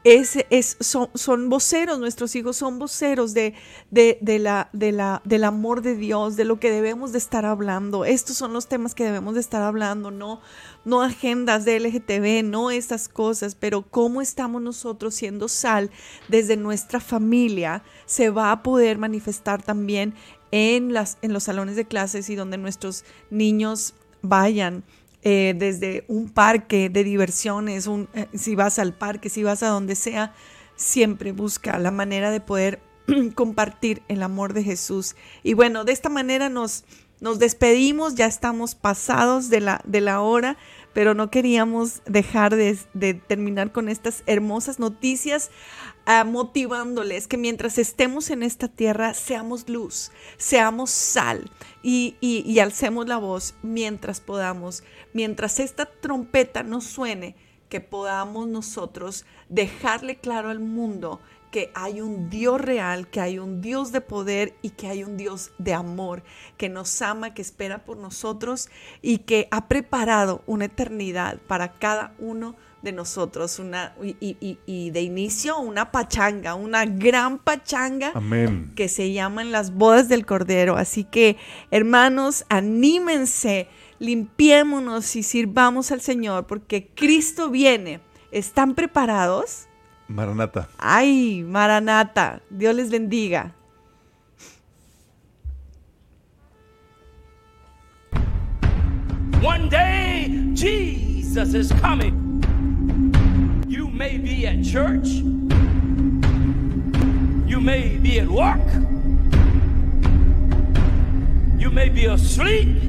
S3: es, es, son, son, voceros, nuestros hijos son voceros de, de, de, la, de la, del amor de Dios, de lo que debemos de estar hablando. Estos son los temas que debemos de estar hablando, no, no agendas de LGTB, no estas cosas, pero cómo estamos nosotros siendo sal desde nuestra familia se va a poder manifestar también en, las, en los salones de clases y donde nuestros niños vayan eh, desde un parque de diversiones, eh, si vas al parque, si vas a donde sea, siempre busca la manera de poder *clears throat* compartir el amor de Jesús. Y bueno, de esta manera nos, nos despedimos, ya estamos pasados de la, de la hora, pero no queríamos dejar de, terminar con estas hermosas noticias motivándoles que mientras estemos en esta tierra seamos luz, seamos sal y, y, alcemos la voz mientras podamos, mientras esta trompeta nos suene, que podamos nosotros dejarle claro al mundo que hay un Dios real, que hay un Dios de poder y que hay un Dios de amor, que nos ama, que espera por nosotros y que ha preparado una eternidad para cada uno de nosotros. Una, y, de inicio una pachanga, una gran pachanga
S4: Amén.
S3: que se llaman las bodas del Cordero. Así que, hermanos, anímense, limpiémonos y sirvamos al Señor porque Cristo viene. ¿Están preparados?
S4: Maranata.
S3: Ay, Maranata. Dios les bendiga.
S5: One day Jesus is coming. You may be at church. You may be at work. You may be asleep.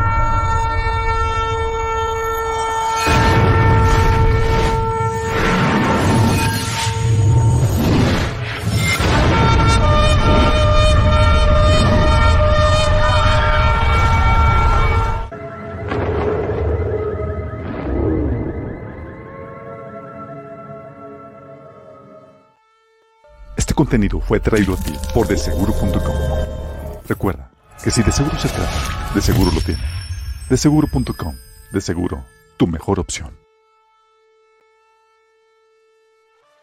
S6: Contenido fue traído a ti por deseguro.com. Recuerda que si de seguro se trata, de seguro lo tiene. Deseguro.com. De seguro, tu mejor opción.